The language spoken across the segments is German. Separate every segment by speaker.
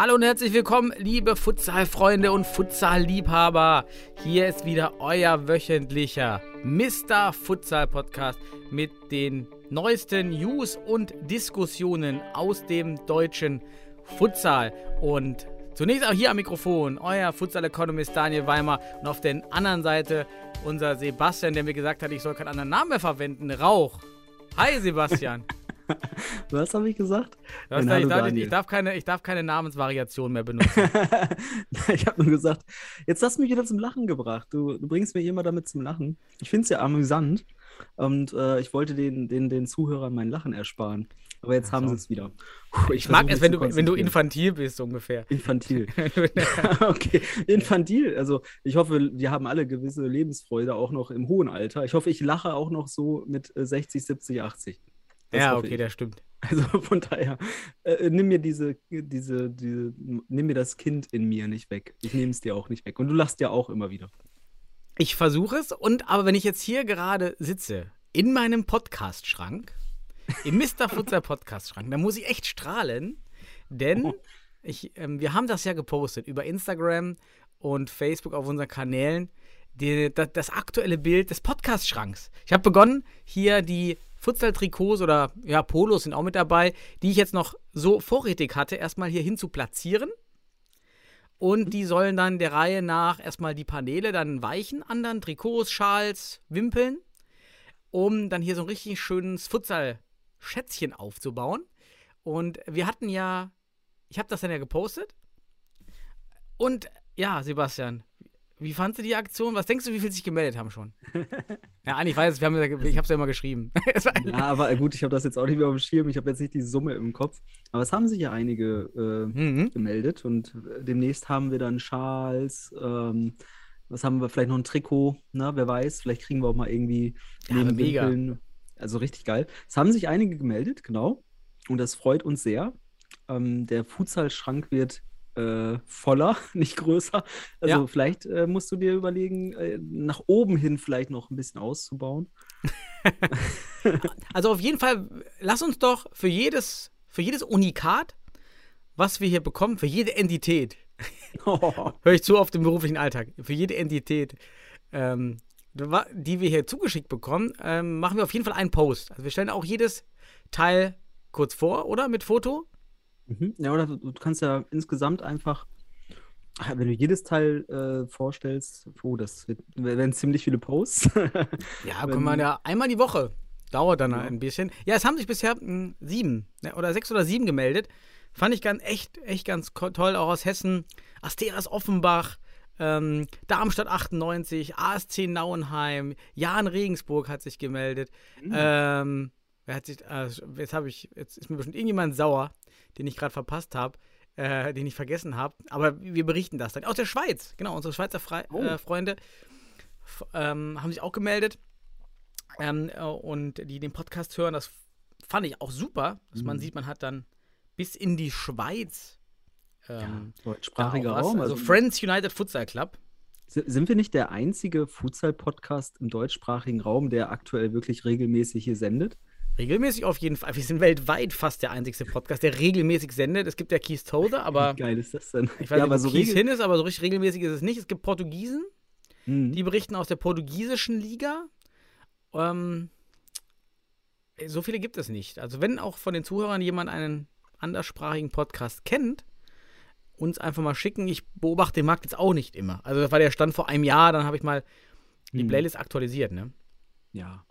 Speaker 1: Hallo und herzlich willkommen, liebe Futsal-Freunde und Futsal-Liebhaber. Hier ist wieder euer wöchentlicher Mr. Futsal-Podcast mit den neuesten News und Diskussionen aus dem deutschen Futsal. Und zunächst auch hier am Mikrofon euer Futsal-Economist Daniel Weimer und auf der anderen Seite unser Sebastian, der mir gesagt hat, ich soll keinen anderen Namen mehr verwenden. Rauch. Hi Sebastian.
Speaker 2: Was habe ich gesagt? Nein,
Speaker 1: da- ich, darf, ich, darf keine, ich darf keine Namensvariation mehr benutzen.
Speaker 2: ich habe nur gesagt, jetzt hast du mich wieder zum Lachen gebracht. Du, du bringst mich immer damit zum Lachen. Ich finde es ja amüsant und äh, ich wollte den, den, den Zuhörern mein Lachen ersparen. Aber jetzt haben sie es wieder. Puh,
Speaker 1: Ich mag
Speaker 2: versuche
Speaker 1: es, wenn du, wenn du infantil bist, ungefähr.
Speaker 2: Infantil. okay, infantil. Also ich hoffe, wir haben alle gewisse Lebensfreude, auch noch im hohen Alter. Ich hoffe, ich lache auch noch so mit äh, 60, 70, 80. Das
Speaker 1: ja, okay,
Speaker 2: ich.
Speaker 1: das stimmt.
Speaker 2: Also von daher, äh, nimm mir diese, diese, diese, nimm mir das Kind in mir nicht weg. Ich nehme es dir auch nicht weg. Und du lachst ja auch immer wieder.
Speaker 1: Ich versuche es und aber wenn ich jetzt hier gerade sitze, in meinem Podcast-Schrank, im Mr. Futsal Podcast-Schrank, dann muss ich echt strahlen, denn ich, ähm, wir haben das ja gepostet über Instagram und Facebook auf unseren Kanälen, die, das, das aktuelle Bild des Podcast-Schranks. Ich habe begonnen, hier die Futsal-Trikots oder ja, Polos sind auch mit dabei, die ich jetzt noch so vorrätig hatte, erstmal hier hin zu platzieren. Und die sollen dann der Reihe nach erstmal die Paneele dann weichen, anderen Trikots, Schals, Wimpeln, um dann hier so ein richtig schönes Futsal-Schätzchen aufzubauen. Und wir hatten ja, ich habe das dann ja gepostet. Und ja, Sebastian, wie fandst du die Aktion? Was denkst du, wie viele sich gemeldet haben schon? ja, eigentlich weiß es, wir haben, ich habe es ja immer geschrieben.
Speaker 2: Ja, aber gut, ich habe das jetzt auch nicht mehr auf dem Schirm. Ich habe jetzt nicht die Summe im Kopf. Aber es haben sich ja einige äh,
Speaker 1: mhm.
Speaker 2: gemeldet. Und äh, demnächst haben wir dann Schals. Ähm, was haben wir? Vielleicht noch ein Trikot. Na, wer weiß. Vielleicht kriegen wir auch mal irgendwie
Speaker 1: Ja,
Speaker 2: neben
Speaker 1: mega.
Speaker 2: Wimpeln- Also richtig geil. Es haben sich einige gemeldet, genau. Und das freut uns sehr. Ähm, der Futsalschrank wird äh, voller, nicht größer. Also
Speaker 1: Ja.
Speaker 2: vielleicht äh, musst du dir überlegen, äh, nach oben hin vielleicht noch ein bisschen auszubauen.
Speaker 1: Also auf jeden Fall, lass uns doch für jedes, für jedes Unikat, was wir hier bekommen, für jede Entität, höre ich zu auf den beruflichen Alltag, für jede Entität, ähm, die wir hier zugeschickt bekommen, ähm, machen wir auf jeden Fall einen Post. Also wir stellen auch jedes Teil kurz vor, oder? Mit Foto?
Speaker 2: Mhm. Ja, oder du, kannst ja insgesamt einfach, ah, wenn du jedes Teil äh, vorstellst, oh, das wird, werden ziemlich viele Posts.
Speaker 1: Ja,
Speaker 2: Wenn-
Speaker 1: können wir ja einmal die Woche. Dauert dann
Speaker 2: Ja.
Speaker 1: ein bisschen. Ja, es haben sich bisher mh, sieben ne, oder sechs oder sieben gemeldet. Fand ich ganz echt, echt ganz toll, auch aus Hessen. Asteras Offenbach, ähm, Darmstadt 98, ASC Nauenheim, Jan Regensburg hat sich gemeldet. Ähm, wer hat sich, äh, jetzt habe ich, jetzt ist mir bestimmt irgendjemand sauer, den ich gerade verpasst habe, äh, den ich vergessen habe. Aber wir berichten das dann. Aus der Schweiz, genau, unsere Schweizer Fre
Speaker 2: Oh.
Speaker 1: äh, Freunde ähm, haben sich auch gemeldet ähm, äh, und die den Podcast hören. Das fand ich auch super, dass man
Speaker 2: Mhm.
Speaker 1: sieht, man hat dann bis in die Schweiz ähm, da
Speaker 2: Deutschsprachiger. Raum.
Speaker 1: Also
Speaker 2: Also,
Speaker 1: Friends United Futsal Club.
Speaker 2: si- sind wir nicht der einzige Futsal-Podcast im deutschsprachigen Raum, der aktuell wirklich regelmäßig hier sendet?
Speaker 1: Regelmäßig auf jeden Fall. Wir sind weltweit fast der einzigste Podcast, der regelmäßig sendet. Es gibt ja Keith Tozer, aber
Speaker 2: Wie geil ist das denn?
Speaker 1: ich weiß
Speaker 2: ja,
Speaker 1: nicht,
Speaker 2: aber so regel-
Speaker 1: hin ist, aber so richtig regelmäßig ist es nicht. Es gibt Portugiesen,
Speaker 2: Mhm.
Speaker 1: die berichten aus der portugiesischen Liga. Ähm, so viele gibt es nicht. Also wenn auch von den Zuhörern jemand einen anderssprachigen Podcast kennt, uns einfach mal schicken. Ich beobachte den Markt jetzt auch nicht immer. Also das war der Stand vor einem Jahr, dann habe ich mal die
Speaker 2: Mhm.
Speaker 1: Playlist aktualisiert, ne?
Speaker 2: Ja,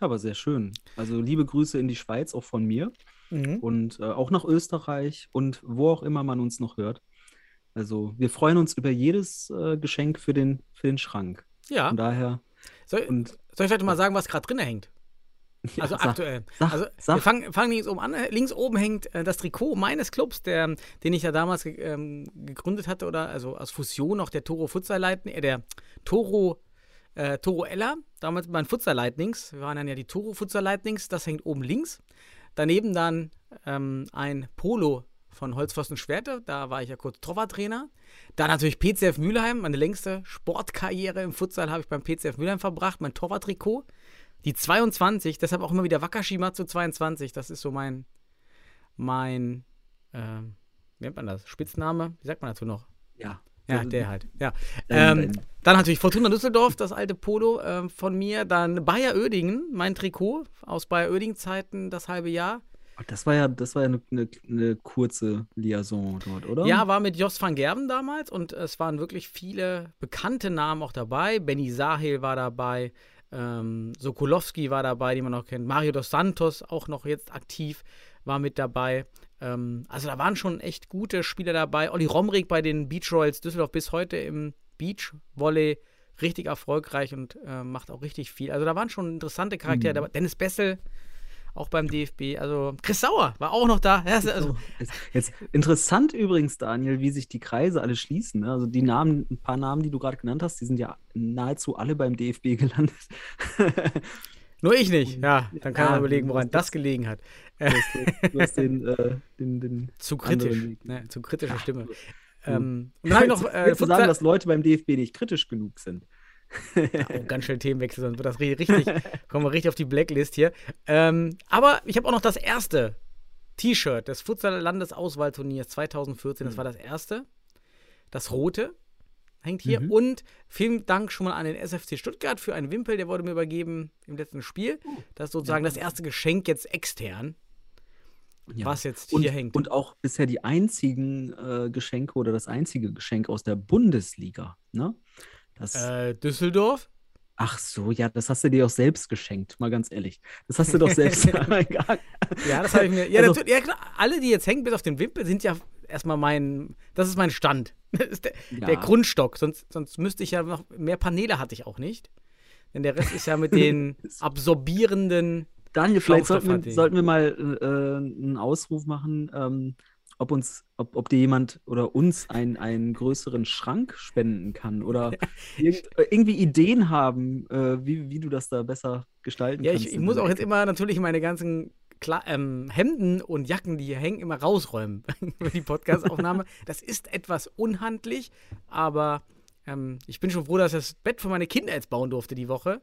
Speaker 2: aber sehr schön. Also liebe Grüße in die Schweiz, auch von mir. und äh, auch nach Österreich und wo auch immer man uns noch hört. Also wir freuen uns über jedes äh, Geschenk für den, für den Schrank.
Speaker 1: Ja.
Speaker 2: Von daher,
Speaker 1: Soll,
Speaker 2: und
Speaker 1: soll ich vielleicht mal sagen, was gerade drin hängt?
Speaker 2: ja,
Speaker 1: Also
Speaker 2: sag-
Speaker 1: aktuell.
Speaker 2: sag-
Speaker 1: also
Speaker 2: sag.
Speaker 1: wir fangen, fangen links oben an. Links oben hängt äh, das Trikot meines Clubs, der, den ich ja damals ge ähm, gegründet hatte, oder also aus Fusion auch der Toro Futsal leiten, äh, der Toro äh, Toro Ella, damals mit meinen Futsal Lightnings. Wir waren dann ja die Toro Futsal Lightnings, das hängt oben links. Daneben dann ähm, ein Polo von Holzpfosten Schwerte, da war ich ja kurz Torwarttrainer. Dann natürlich PCF Mülheim, meine längste Sportkarriere im Futsal habe ich beim PCF Mülheim verbracht, mein Torwarttrikot. Die 22, deshalb auch immer wieder Wakashima zu 22, das ist so mein, mein, äh, wie nennt man das? Spitzname? Wie sagt man dazu noch?
Speaker 2: Ja.
Speaker 1: Ja, der halt. Ja.
Speaker 2: Ähm,
Speaker 1: dann natürlich Fortuna Düsseldorf, das alte Polo ähm, von mir. Dann Bayer Oedingen, mein Trikot aus Bayer Oedingen-Zeiten, das halbe Jahr.
Speaker 2: Das war ja, das war ja eine, eine, eine kurze Liaison dort, oder?
Speaker 1: Ja, war mit Jos van Gerben damals und es waren wirklich viele bekannte Namen auch dabei. Benny Sahel war dabei, ähm, Sokolowski war dabei, den man auch kennt. Mario dos Santos, auch noch jetzt aktiv, war mit dabei. Ähm, also da waren schon echt gute Spieler dabei. Olli Romrig bei den Beach Royals Düsseldorf bis heute im Beach Volley richtig erfolgreich und äh, macht auch richtig viel. Also da waren schon interessante Charaktere
Speaker 2: Mhm.
Speaker 1: dabei. Dennis Bessel, auch beim DFB. Also Chris Sauer war auch noch da. Also,
Speaker 2: So, jetzt, interessant übrigens, Daniel, wie sich die Kreise alle schließen. Ne? Also die Namen, ein paar Namen, die du gerade genannt hast, die sind ja nahezu alle beim DFB gelandet.
Speaker 1: Nur ich nicht. Ja, dann kann
Speaker 2: Ja,
Speaker 1: man überlegen, woran das gelegen hat.
Speaker 2: Du hast, du hast den, äh, den, den
Speaker 1: Zu kritisch. Ne, zu kritische Stimme. Ähm, und dann habe ich noch äh,
Speaker 2: du sagen, dass Leute beim DFB nicht kritisch genug sind?
Speaker 1: oh, ganz schnell Themenwechsel, sonst wird das ri- richtig, kommen wir richtig auf die Blacklist hier. Ähm, aber ich habe auch noch das erste T-Shirt des Futsal-Landesauswahlturniers 2014. Das war das erste. Das rote hängt hier.
Speaker 2: Mhm.
Speaker 1: Und vielen Dank schon mal an den SFC Stuttgart für einen Wimpel, der wurde mir übergeben im letzten Spiel. Das ist sozusagen das erste Geschenk jetzt extern,
Speaker 2: Ja.
Speaker 1: was jetzt
Speaker 2: Und,
Speaker 1: hier hängt.
Speaker 2: und auch bisher die einzigen äh, Geschenke oder das einzige Geschenk aus der Bundesliga. Ne? Das,
Speaker 1: äh, Düsseldorf?
Speaker 2: ach so, ja, das hast du dir auch selbst geschenkt, mal ganz ehrlich. Das hast du doch selbst.
Speaker 1: Ja, das habe ich mir. Ja,
Speaker 2: Also-
Speaker 1: ja, klar, alle, die jetzt hängen, bis auf den Wimpel, sind ja erstmal mein. Das ist mein Stand. Das ist der,
Speaker 2: Ja.
Speaker 1: der Grundstock. Sonst, sonst müsste ich ja noch. Mehr Paneele hatte ich auch nicht. Denn der Rest ist ja mit den absorbierenden.
Speaker 2: Daniel, vielleicht sollten wir, sollten wir mal äh, einen Ausruf machen, ähm, ob uns, ob, ob dir jemand oder uns ein, einen größeren Schrank spenden kann oder irgend, äh, irgendwie Ideen haben, äh, wie, wie du das da besser gestalten
Speaker 1: Ja,
Speaker 2: kannst.
Speaker 1: ich, ich
Speaker 2: in
Speaker 1: muss auch jetzt immer natürlich meine ganzen Kla ähm, Hemden und Jacken, die hier hängen, immer rausräumen für die Podcastaufnahme. das ist etwas unhandlich, aber ähm, ich bin schon froh, dass ich das Bett für meine Kinder jetzt bauen durfte die Woche.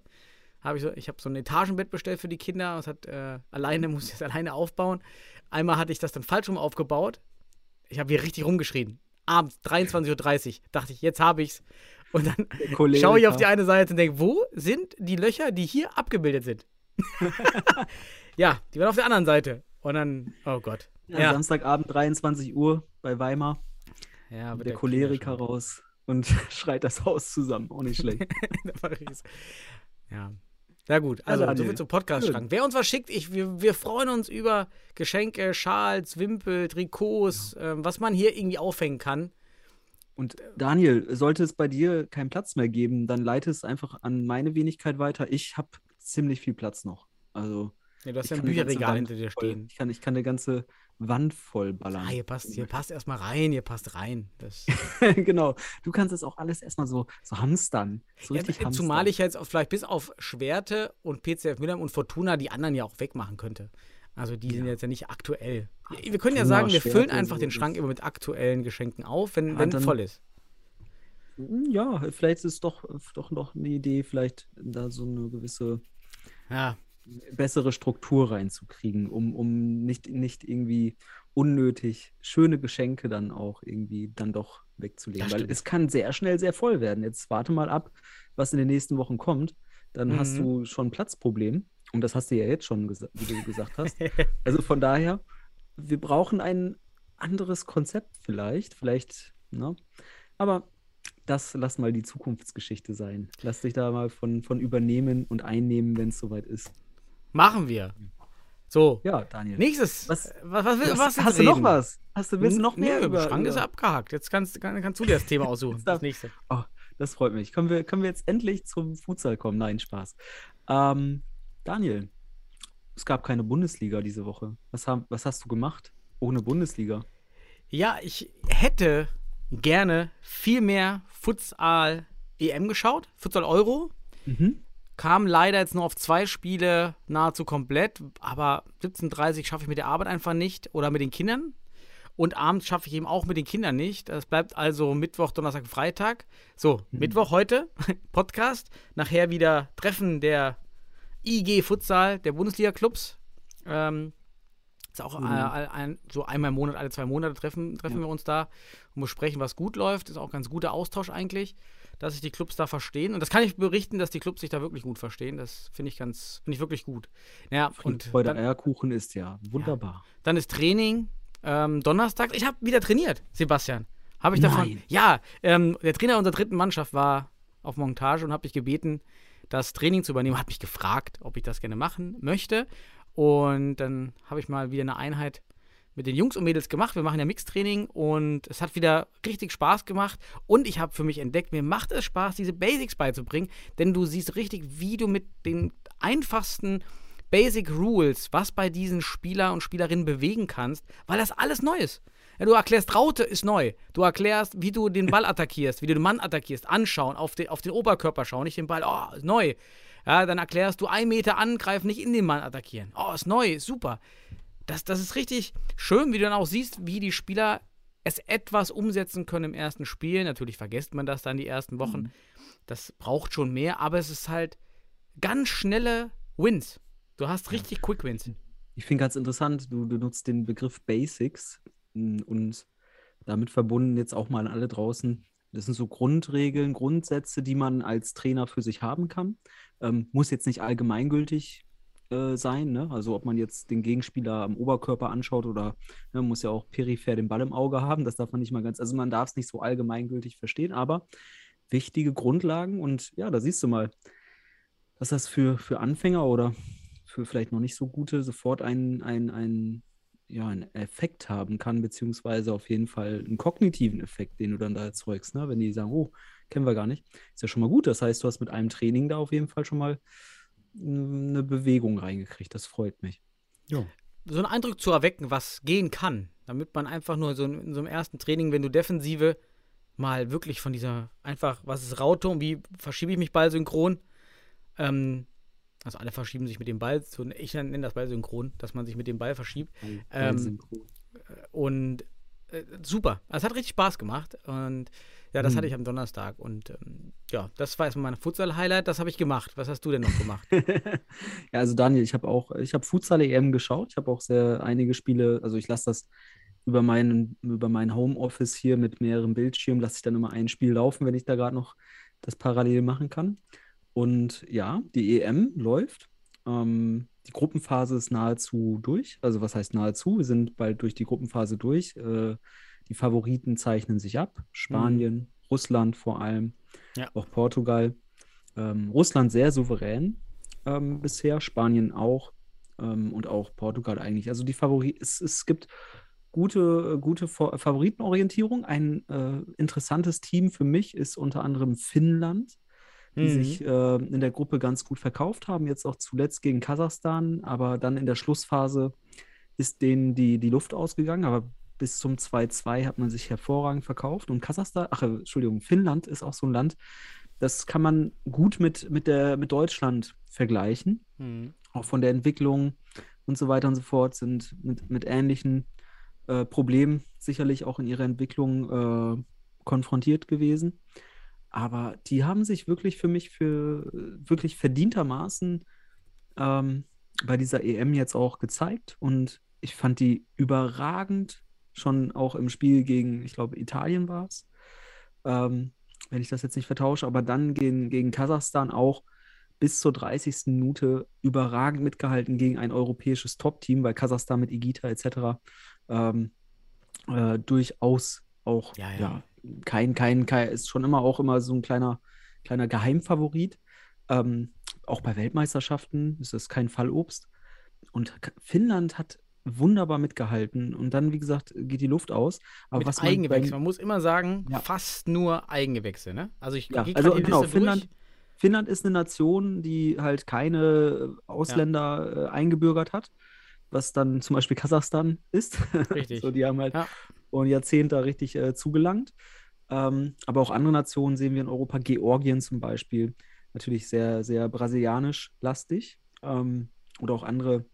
Speaker 1: Hab ich so, ich habe so ein Etagenbett bestellt für die Kinder. Das hat äh, alleine, muss ich das alleine aufbauen. Einmal hatte ich das dann falsch rum aufgebaut. Ich habe hier richtig rumgeschrien. Abends, 23.30 Uhr, dachte ich, jetzt habe ich's. Und dann schaue ich auf die eine Seite und denke, wo sind die Löcher, die hier abgebildet sind? ja, die waren auf der anderen Seite. Und dann, oh Gott.
Speaker 2: Ja,
Speaker 1: Ja,
Speaker 2: Samstagabend 23 Uhr bei Weimar,
Speaker 1: ja
Speaker 2: mit der Choleriker raus und schreit das Haus zusammen. Auch nicht schlecht.
Speaker 1: ja. Na gut, also
Speaker 2: Daniel.
Speaker 1: soviel zum Podcast-Schrank. Wer uns was schickt, ich, wir, wir freuen uns über Geschenke, Schals, Wimpel, Trikots, ähm, was man hier irgendwie aufhängen kann.
Speaker 2: Und Daniel, sollte es bei dir keinen Platz mehr geben, dann leite es einfach an meine Wenigkeit weiter. Ich habe ziemlich viel Platz noch. Also
Speaker 1: Ja, du hast
Speaker 2: ich
Speaker 1: ja ein Bücherregal hinter dir
Speaker 2: voll-
Speaker 1: stehen.
Speaker 2: Ich kann, ich kann eine ganze Wand voll ballern.
Speaker 1: Ah, hier passt, hier passt erstmal rein, hier passt rein. Das,
Speaker 2: genau. Du kannst es auch alles erstmal so, so hamstern. So
Speaker 1: Ja,
Speaker 2: hamstern.
Speaker 1: zumal ich jetzt vielleicht bis auf Schwerte und PCF Mülheim und Fortuna die anderen ja auch wegmachen könnte. Also die sind jetzt ja nicht aktuell. Wir können ja sagen, wir füllen einfach den Schrank immer mit aktuellen Geschenken auf, wenn,
Speaker 2: Ja,
Speaker 1: wenn voll ist.
Speaker 2: Ja, vielleicht ist es doch, doch noch eine Idee, vielleicht da so eine gewisse
Speaker 1: Ja,
Speaker 2: bessere Struktur reinzukriegen, um, um nicht, nicht irgendwie unnötig schöne Geschenke dann auch irgendwie dann doch wegzulegen.
Speaker 1: Das
Speaker 2: Weil
Speaker 1: stimmt.
Speaker 2: es kann sehr schnell sehr voll werden. Jetzt warte mal ab, was in den nächsten Wochen kommt. Dann hast
Speaker 1: Mhm.
Speaker 2: du schon ein Platzproblem. Und das hast du ja jetzt schon, gesa wie du gesagt hast. Also von daher, wir brauchen ein anderes Konzept vielleicht. Vielleicht, ne? Aber das lass mal die Zukunftsgeschichte sein. Lass dich da mal von, von übernehmen und einnehmen, wenn es soweit ist.
Speaker 1: Machen wir. So,
Speaker 2: Ja, Daniel.
Speaker 1: nächstes.
Speaker 2: Was-
Speaker 1: Was, was, was,
Speaker 2: Was,
Speaker 1: jetzt
Speaker 2: hast du noch was? Hast du, willst du noch mehr
Speaker 1: nee,
Speaker 2: über,
Speaker 1: Schrank ist
Speaker 2: über-
Speaker 1: abgehakt. Jetzt kannst, kann, kannst du dir das Thema aussuchen.
Speaker 2: Darf-
Speaker 1: das nächste.
Speaker 2: Oh, das freut mich. Können wir, können wir jetzt endlich zum Futsal kommen? Nein, Spaß. Ähm, Daniel, es gab keine Bundesliga diese Woche. Was, haben, was hast du gemacht ohne Bundesliga?
Speaker 1: Ja, ich hätte gerne viel mehr Futsal EM geschaut, Futsal Euro. Mhm. Kam leider jetzt nur auf zwei Spiele nahezu komplett, aber 17.30 Uhr schaffe ich mit der Arbeit einfach nicht oder mit den Kindern. Und abends schaffe ich eben auch mit den Kindern nicht. Das bleibt also Mittwoch, Donnerstag, Freitag. So, mhm. Mittwoch heute, Podcast. Nachher wieder Treffen der IG Futsal, der Bundesliga-Clubs. Ähm, ist auch mhm. äh, ein, so einmal im Monat, alle zwei Monate treffen, treffen ja. wir uns da und besprechen, was gut läuft. Ist auch ein ganz guter Austausch eigentlich, dass sich die Clubs da verstehen. Und das kann ich berichten, dass die Clubs sich da wirklich gut verstehen. Das finde ich ganz, finde ich wirklich gut. Ja,
Speaker 2: und bei der Eierkuchen ist ja wunderbar. Ja.
Speaker 1: Dann ist Training ähm, Donnerstag. Ich habe wieder trainiert, Sebastian. Habe ich davon? Nein. Ja, ähm, der Trainer unserer dritten Mannschaft war auf Montage und habe mich gebeten, das Training zu übernehmen. Hat mich gefragt, ob ich das gerne machen möchte. Und dann habe ich mal wieder eine Einheit mit den Jungs und Mädels gemacht. Wir machen ja Mixtraining und es hat wieder richtig Spaß gemacht. Und ich habe für mich entdeckt, mir macht es Spaß, diese Basics beizubringen, denn du siehst richtig, wie du mit den einfachsten Basic Rules, was bei diesen Spieler und Spielerinnen bewegen kannst, weil das alles neu ist. Ja, du erklärst, Raute ist neu. Du erklärst, wie du den Ball attackierst, wie du den Mann attackierst, anschauen, auf den, auf den Oberkörper schauen, nicht den Ball, oh, ist neu. Ja, dann erklärst du, ein Meter angreifen, nicht in den Mann attackieren. Oh, ist neu, super. Das, das ist richtig schön, wie du dann auch siehst, wie die Spieler es etwas umsetzen können im ersten Spiel. Natürlich vergisst man das dann die ersten Wochen. Mhm. Das braucht schon mehr, aber es ist halt ganz schnelle Wins. Du hast richtig Quick Wins.
Speaker 2: Ich finde ganz interessant, du, du nutzt den Begriff Basics hm, und damit verbunden jetzt auch mal an alle draußen. Das sind so Grundregeln, Grundsätze, die man als Trainer für sich haben kann. Ähm, muss jetzt nicht allgemeingültig äh, sein. Ne? Also ob man jetzt den Gegenspieler am Oberkörper anschaut oder ne, muss ja auch peripher den Ball im Auge haben. Das darf man nicht mal ganz, also man darf es nicht so allgemeingültig verstehen, aber wichtige Grundlagen und ja, da siehst du mal, dass das für, für Anfänger oder für vielleicht noch nicht so gute sofort einen, einen, einen, ja, einen Effekt haben kann, beziehungsweise auf jeden Fall einen kognitiven Effekt, den du dann da erzeugst, ne? wenn die sagen, oh, kennen wir gar nicht. Ist ja schon mal gut. Das heißt, du hast mit einem Training da auf jeden Fall schon mal eine Bewegung reingekriegt. Das freut mich.
Speaker 1: Ja. So einen Eindruck zu erwecken, was gehen kann, damit man einfach nur so in so einem ersten Training, wenn du Defensive mal wirklich von dieser einfach, was ist Raute und wie verschiebe ich mich ballsynchron, ähm, also alle verschieben sich mit dem Ball, ich nenne das Ball synchron, dass man sich mit dem Ball verschiebt. Ähm, und äh, super, also es hat richtig Spaß gemacht und ja, das hm. hatte ich am Donnerstag. Und ähm, ja, das war erstmal mein Futsal-Highlight. Das habe ich gemacht. Was hast du denn noch gemacht?
Speaker 2: ja, also Daniel, ich habe auch, ich habe Futsal-EM geschaut. Ich habe auch sehr einige Spiele, also ich lasse das über meinen, über mein Homeoffice hier mit mehreren Bildschirmen, lasse ich dann immer ein Spiel laufen, wenn ich da gerade noch das parallel machen kann. Und ja, die EM läuft. Ähm, die Gruppenphase ist nahezu durch. Also was heißt nahezu? Wir sind bald durch die Gruppenphase durch. Äh, die Favoriten zeichnen sich ab. Spanien, mhm. Russland vor allem, ja. auch Portugal. Ähm, Russland sehr souverän ähm, bisher, Spanien auch ähm, und auch Portugal eigentlich. Also die Favoriten, es, es gibt gute, gute Favoritenorientierung. Ein äh, interessantes Team für mich ist unter anderem Finnland, die mhm. sich äh, in der Gruppe ganz gut verkauft haben, jetzt auch zuletzt gegen Kasachstan, aber dann in der Schlussphase ist denen die, die Luft ausgegangen. Aber bis zum 2-2 hat man sich hervorragend verkauft. Und Kasachstan, ach, Entschuldigung, Finnland ist auch so ein Land, das kann man gut mit, mit, der, mit Deutschland vergleichen. Mhm. Auch von der Entwicklung und so weiter und so fort sind mit, mit ähnlichen äh, Problemen sicherlich auch in ihrer Entwicklung äh, konfrontiert gewesen. Aber die haben sich wirklich für mich für wirklich verdientermaßen ähm, bei dieser EM jetzt auch gezeigt. Und ich fand die überragend schon auch im Spiel gegen, ich glaube, Italien war es, ähm, wenn ich das jetzt nicht vertausche, aber dann gegen, gegen Kasachstan auch bis zur 30. Minute überragend mitgehalten gegen ein europäisches Top-Team, weil Kasachstan mit Igita etc. Ähm, äh, durchaus auch ja, ja. ja, kein, kein, kein, ist schon immer auch immer so ein kleiner, kleiner Geheimfavorit. Ähm, auch bei Weltmeisterschaften ist es kein Fallobst. Und Finnland hat wunderbar mitgehalten. Und dann, wie gesagt, geht die Luft aus.
Speaker 1: Aber Mit was man Eigengewächse. Man muss immer sagen, ja. fast nur Eigengewächse, ne?
Speaker 2: Also ich ja, also genau, Finnland, Finnland ist eine Nation, die halt keine Ausländer ja. äh, eingebürgert hat, was dann zum Beispiel Kasachstan ist. Richtig. so, die haben halt ja. und Jahrzehnte richtig äh, zugelangt. Ähm, aber auch andere Nationen sehen wir in Europa, Georgien zum Beispiel, natürlich sehr, sehr brasilianisch lastig. Ähm, oder auch andere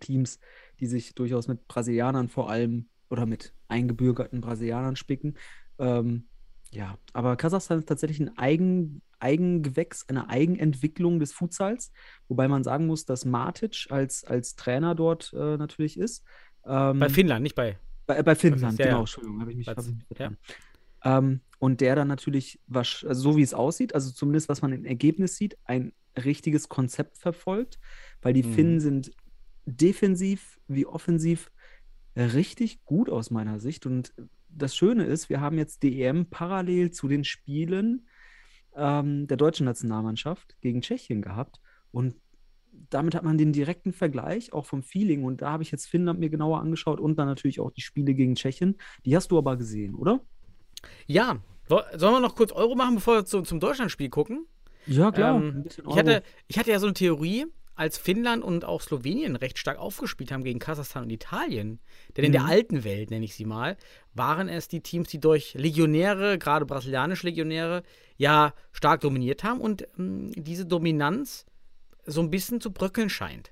Speaker 2: Teams, die sich durchaus mit Brasilianern vor allem oder mit eingebürgerten Brasilianern spicken. Ähm, ja, aber Kasachstan ist tatsächlich ein Eigen, Eigengewächs, eine Eigenentwicklung des Futsals, wobei man sagen muss, dass Matic als, als Trainer dort äh, natürlich ist.
Speaker 1: Ähm, bei Finnland, nicht bei.
Speaker 2: Bei, bei Finnland, ja, genau, ja. Entschuldigung, habe ich mich, ja. ähm, Und der dann natürlich, was, also so wie es aussieht, also zumindest was man im Ergebnis sieht, ein richtiges Konzept verfolgt, weil die mhm. Finnen sind defensiv wie offensiv richtig gut aus meiner Sicht. Und das Schöne ist, wir haben jetzt DM parallel zu den Spielen ähm, der deutschen Nationalmannschaft gegen Tschechien gehabt. Und damit hat man den direkten Vergleich auch vom Feeling. Und da habe ich jetzt Finnland mir genauer angeschaut und dann natürlich auch die Spiele gegen Tschechien. Die hast du aber gesehen, oder?
Speaker 1: Ja. Sollen wir noch kurz Euro machen, bevor wir zu, zum Deutschlandspiel gucken?
Speaker 2: Ja, klar.
Speaker 1: Ähm, ich, hatte, ich hatte ja so eine Theorie, als Finnland und auch Slowenien recht stark aufgespielt haben gegen Kasachstan und Italien, denn in der mhm. alten Welt, nenne ich sie mal, waren es die Teams, die durch Legionäre, gerade brasilianische Legionäre, ja stark dominiert haben und ähm, diese Dominanz so ein bisschen zu bröckeln scheint.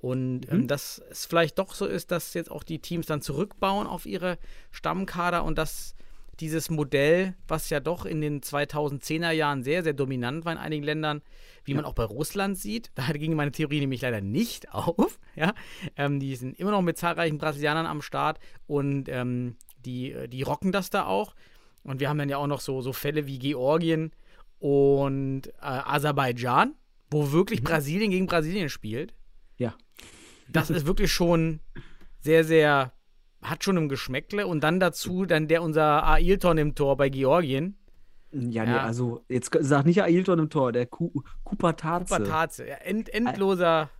Speaker 1: Und ähm, mhm. dass es vielleicht doch so ist, dass jetzt auch die Teams dann zurückbauen auf ihre Stammkader und dass dieses Modell, was ja doch in den 2010er Jahren sehr, sehr dominant war in einigen Ländern, wie ja. man auch bei Russland sieht. Da ging meine Theorie nämlich leider nicht auf. Ja? Ähm, die sind immer noch mit zahlreichen Brasilianern am Start und ähm, die, äh, die rocken das da auch. Und wir haben dann ja auch noch so, so Fälle wie Georgien und äh, Aserbaidschan, wo wirklich mhm. Brasilien gegen Brasilien spielt.
Speaker 2: Ja.
Speaker 1: Das ist wirklich schon sehr, sehr hat schon ein Geschmäckle und dann dazu dann der unser Ailton im Tor bei Georgien.
Speaker 2: Ja, nee, also jetzt sag nicht Ailton im Tor, der Kupataze.
Speaker 1: Kupataze, ja, end, endloser.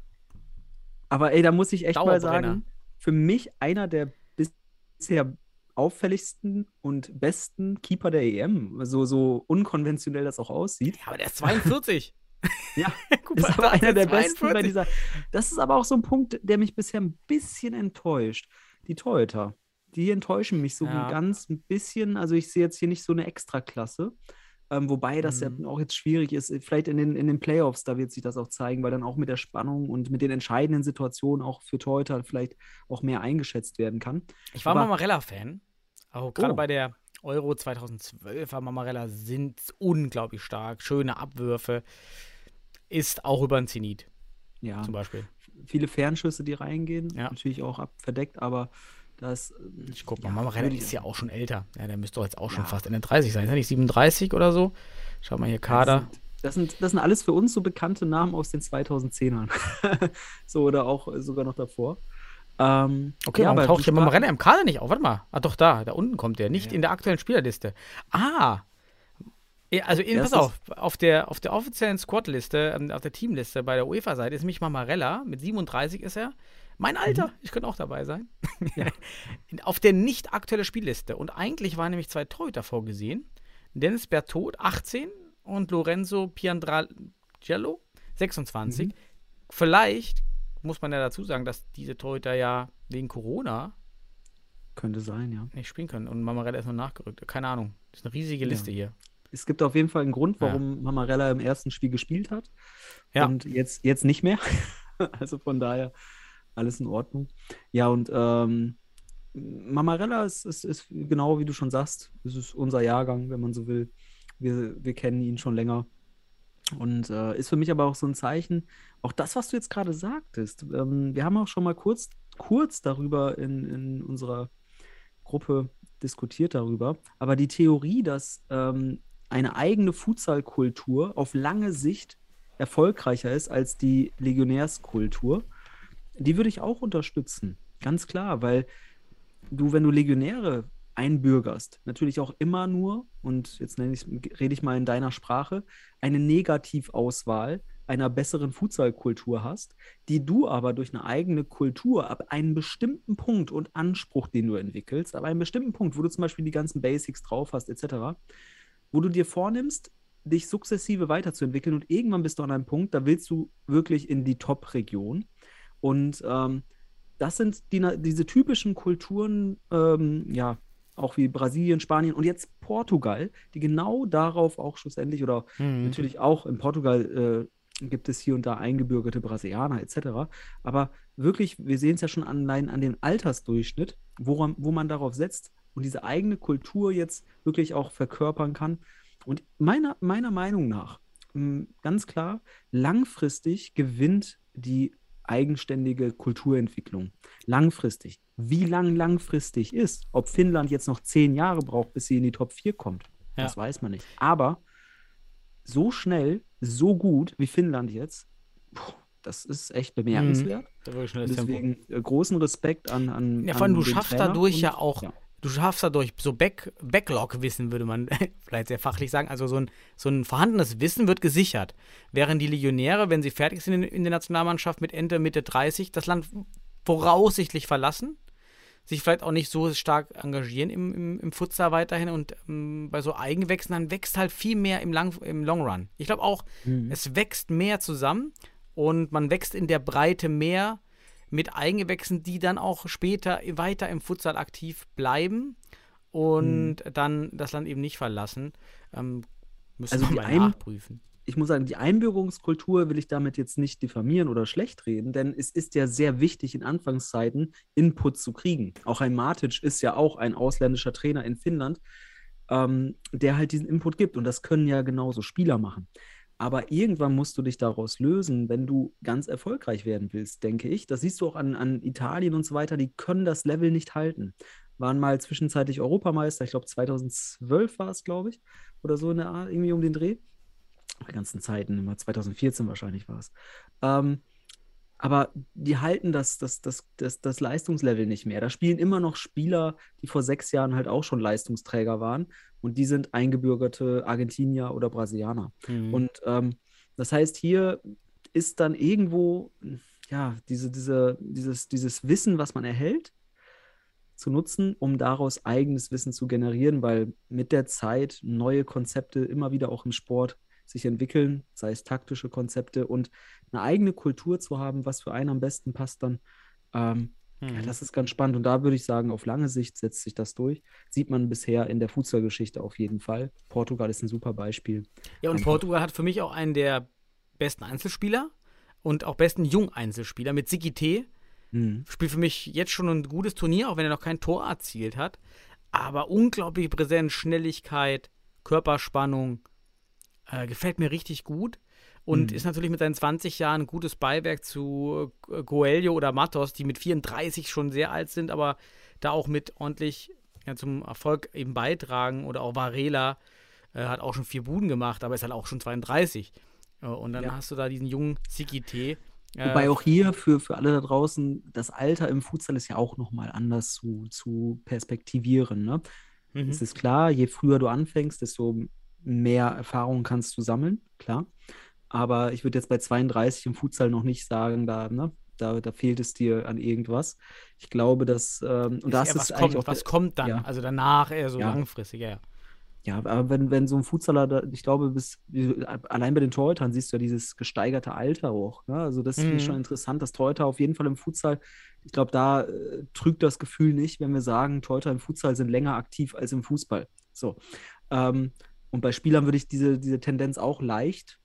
Speaker 2: Aber ey, da muss ich echt mal sagen, für mich einer der bisher auffälligsten und besten Keeper der EM. So, so unkonventionell das auch aussieht.
Speaker 1: Ja, aber der ist 42.
Speaker 2: ja, ist aber einer der 42. besten bei dieser. Das ist aber auch so ein Punkt, der mich bisher ein bisschen enttäuscht die Torhüter. Die enttäuschen mich so ja. ganz ein bisschen. Also ich sehe jetzt hier nicht so eine Extraklasse. Ähm, wobei das mhm. ja auch jetzt schwierig ist. Vielleicht in den, in den Playoffs, da wird sich das auch zeigen, weil dann auch mit der Spannung und mit den entscheidenden Situationen auch für Torhüter vielleicht auch mehr eingeschätzt werden kann.
Speaker 1: Ich war Mamarella-Fan. Auch gerade oh. bei der Euro 2012 war Mamarella sind unglaublich stark. Schöne Abwürfe. Ist auch über den Zenit. Ja. Zum Beispiel
Speaker 2: viele Fernschüsse, die reingehen. Ja. Natürlich auch verdeckt, aber das.
Speaker 1: Ich guck mal, ja, Mama Renner ist ja auch schon älter. Ja, der müsste doch jetzt auch schon ja. fast Ende 30 sein. Ist er nicht 37 oder so? Schau mal hier, Kader.
Speaker 2: Das sind, das sind alles für uns so bekannte Namen aus den 2010ern. so oder auch sogar noch davor.
Speaker 1: Ähm, okay, ja, warum taucht der Mama Renner im Kader nicht auf? Warte mal. Ah, doch, da. Da unten kommt der. Nicht in der aktuellen Spielerliste. Ah, also, in, pass auf, auf der, auf der offiziellen Squad-Liste, ähm, auf der Teamliste bei der UEFA-Seite ist mich Mamarella, mit 37 ist er. Mein Alter, mhm. ich könnte auch dabei sein. Ja. auf der nicht aktuellen Spielliste. Und eigentlich waren nämlich zwei Torhüter vorgesehen. Dennis Bertot, 18 und Lorenzo Piandragello, 26. Mhm. Vielleicht muss man ja dazu sagen, dass diese Torhüter ja wegen Corona
Speaker 2: könnte sein, ja.
Speaker 1: Nicht spielen können. Und Mamarella ist noch nachgerückt. Keine Ahnung. Das ist eine riesige Liste ja. hier
Speaker 2: es gibt auf jeden Fall einen Grund, warum ja. Mamarella im ersten Spiel gespielt hat. Ja. Und jetzt, jetzt nicht mehr. also von daher alles in Ordnung. Ja, und ähm, Mamarella ist, ist, ist, genau wie du schon sagst, es ist unser Jahrgang, wenn man so will. Wir, wir kennen ihn schon länger. Und äh, ist für mich aber auch so ein Zeichen, auch das, was du jetzt gerade sagtest. Ähm, wir haben auch schon mal kurz, kurz darüber in, in unserer Gruppe diskutiert darüber. Aber die Theorie, dass ähm, eine eigene Futsalkultur auf lange Sicht erfolgreicher ist als die Legionärskultur, die würde ich auch unterstützen. Ganz klar, weil du, wenn du Legionäre einbürgerst, natürlich auch immer nur, und jetzt ich, rede ich mal in deiner Sprache, eine Negativauswahl einer besseren Futsalkultur hast, die du aber durch eine eigene Kultur ab einem bestimmten Punkt und Anspruch, den du entwickelst, ab einem bestimmten Punkt, wo du zum Beispiel die ganzen Basics drauf hast, etc., wo du dir vornimmst, dich sukzessive weiterzuentwickeln und irgendwann bist du an einem Punkt, da willst du wirklich in die Top-Region. Und ähm, das sind die, diese typischen Kulturen, ähm, ja, auch wie Brasilien, Spanien und jetzt Portugal, die genau darauf auch schlussendlich oder
Speaker 1: Mhm.
Speaker 2: natürlich auch in Portugal äh, gibt es hier und da eingebürgerte Brasilianer etc. Aber wirklich, wir sehen es ja schon allein an dem Altersdurchschnitt, woran, wo man darauf setzt und diese eigene Kultur jetzt wirklich auch verkörpern kann. Und meiner, meiner Meinung nach, mh, ganz klar, langfristig gewinnt die eigenständige Kulturentwicklung. Langfristig. Wie lang langfristig ist, ob Finnland jetzt noch zehn Jahre braucht, bis sie in die Top 4 kommt,
Speaker 1: Ja.
Speaker 2: das weiß man nicht. Aber so schnell, so gut wie Finnland jetzt, das ist echt bemerkenswert.
Speaker 1: Tempo.
Speaker 2: Deswegen äh, großen Respekt an, an
Speaker 1: Ja, vor allem, du schaffst
Speaker 2: Trainer
Speaker 1: dadurch
Speaker 2: und-
Speaker 1: ja auch,
Speaker 2: ja.
Speaker 1: Du schaffst dadurch so Back, Backlog-Wissen, würde man vielleicht sehr fachlich sagen. Also so ein, so ein vorhandenes Wissen wird gesichert. Während die Legionäre, wenn sie fertig sind in, in der Nationalmannschaft mit Ende, Mitte 30, das Land voraussichtlich verlassen, sich vielleicht auch nicht so stark engagieren im, im, im Futsal weiterhin und ähm, bei so Eigengewächsen, dann wächst halt viel mehr im, Lang, im Long Run. Ich glaube auch,
Speaker 2: Mhm.
Speaker 1: es wächst mehr zusammen und man wächst in der Breite mehr mit Eigengewächsen, die dann auch später weiter im Futsal aktiv bleiben und dann das Land eben nicht verlassen. Ähm, müssen
Speaker 2: Also
Speaker 1: wir
Speaker 2: die
Speaker 1: mal nachprüfen.
Speaker 2: ich muss sagen, die Einbürgerungskultur will ich damit jetzt nicht diffamieren oder schlecht reden, denn es ist ja sehr wichtig, in Anfangszeiten Input zu kriegen. Auch ein Matic ist ja auch ein ausländischer Trainer in Finnland, ähm, der halt diesen Input gibt. Und das können ja genauso Spieler machen. Aber irgendwann musst du dich daraus lösen, wenn du ganz erfolgreich werden willst, denke ich. Das siehst du auch an, an Italien und so weiter. Die können das Level nicht halten. Waren mal zwischenzeitlich Europameister, ich glaube 2012 war es, glaube ich, oder so in der Art, irgendwie um den Dreh bei ganzen Zeiten, immer 2014 wahrscheinlich war es. Ähm, aber die halten das, das, das, das, das Leistungslevel nicht mehr. Da spielen immer noch Spieler, die vor sechs Jahren halt auch schon Leistungsträger waren und die sind eingebürgerte Argentinier oder Brasilianer.
Speaker 1: Mhm.
Speaker 2: Und ähm, das heißt, hier ist dann irgendwo, ja, diese, diese, dieses, dieses Wissen, was man erhält, zu nutzen, um daraus eigenes Wissen zu generieren, weil mit der Zeit neue Konzepte immer wieder auch im Sport sich entwickeln, sei es taktische Konzepte und eine eigene Kultur zu haben, was für einen am besten passt, dann, ähm, ja,
Speaker 1: Mhm.
Speaker 2: das ist ganz spannend. Und da würde ich sagen, auf lange Sicht setzt sich das durch. Sieht man bisher in der Fußballgeschichte auf jeden Fall. Portugal ist ein super Beispiel.
Speaker 1: Ja, und
Speaker 2: Einfach.
Speaker 1: Portugal hat für mich auch einen der besten Einzelspieler und auch besten Jung-Einzelspieler mit Siki T.
Speaker 2: Mhm.
Speaker 1: Spielt für mich jetzt schon ein gutes Turnier, auch wenn er noch kein Tor erzielt hat. Aber unglaubliche Präsenz, Schnelligkeit, Körperspannung. Äh, gefällt mir richtig gut. Und
Speaker 2: Mhm.
Speaker 1: ist natürlich mit seinen 20 Jahren ein gutes Beiwerk zu äh, Coelho oder Matos, die mit 34 schon sehr alt sind, aber da auch mit ordentlich ja, zum Erfolg eben beitragen. Oder auch Varela äh, hat auch schon vier Buden gemacht, aber ist halt auch schon 32. Äh, und dann
Speaker 2: Ja.
Speaker 1: hast du da diesen jungen Siki T. Äh,
Speaker 2: Wobei auch hier für, für alle da draußen, das Alter im Futsal ist ja auch nochmal anders zu, zu perspektivieren. Ne?
Speaker 1: mhm.
Speaker 2: Es ist klar, je früher du anfängst, desto mehr Erfahrung kannst du sammeln, klar. Aber ich würde jetzt bei 32 im Futsal noch nicht sagen, da, ne, da, da fehlt es dir an irgendwas. Ich glaube, dass, ähm, und das
Speaker 1: eher, was
Speaker 2: ist eigentlich
Speaker 1: kommt,
Speaker 2: auch
Speaker 1: was
Speaker 2: der-
Speaker 1: kommt dann?
Speaker 2: ja.
Speaker 1: Also danach eher so
Speaker 2: Ja.
Speaker 1: langfristig, ja. ja.
Speaker 2: Ja, aber wenn, wenn so ein Futsaler, da, ich glaube, bis, allein bei den Torhütern siehst du ja dieses gesteigerte Alter auch. Ne? Also das finde ich
Speaker 1: Mhm.
Speaker 2: schon interessant, dass Torhüter auf jeden Fall im Futsal, ich glaube, da äh, trügt das Gefühl nicht, wenn wir sagen, Torhüter im Futsal sind länger aktiv als im Fußball. So. Ähm, und bei Spielern würde ich diese, diese Tendenz auch leicht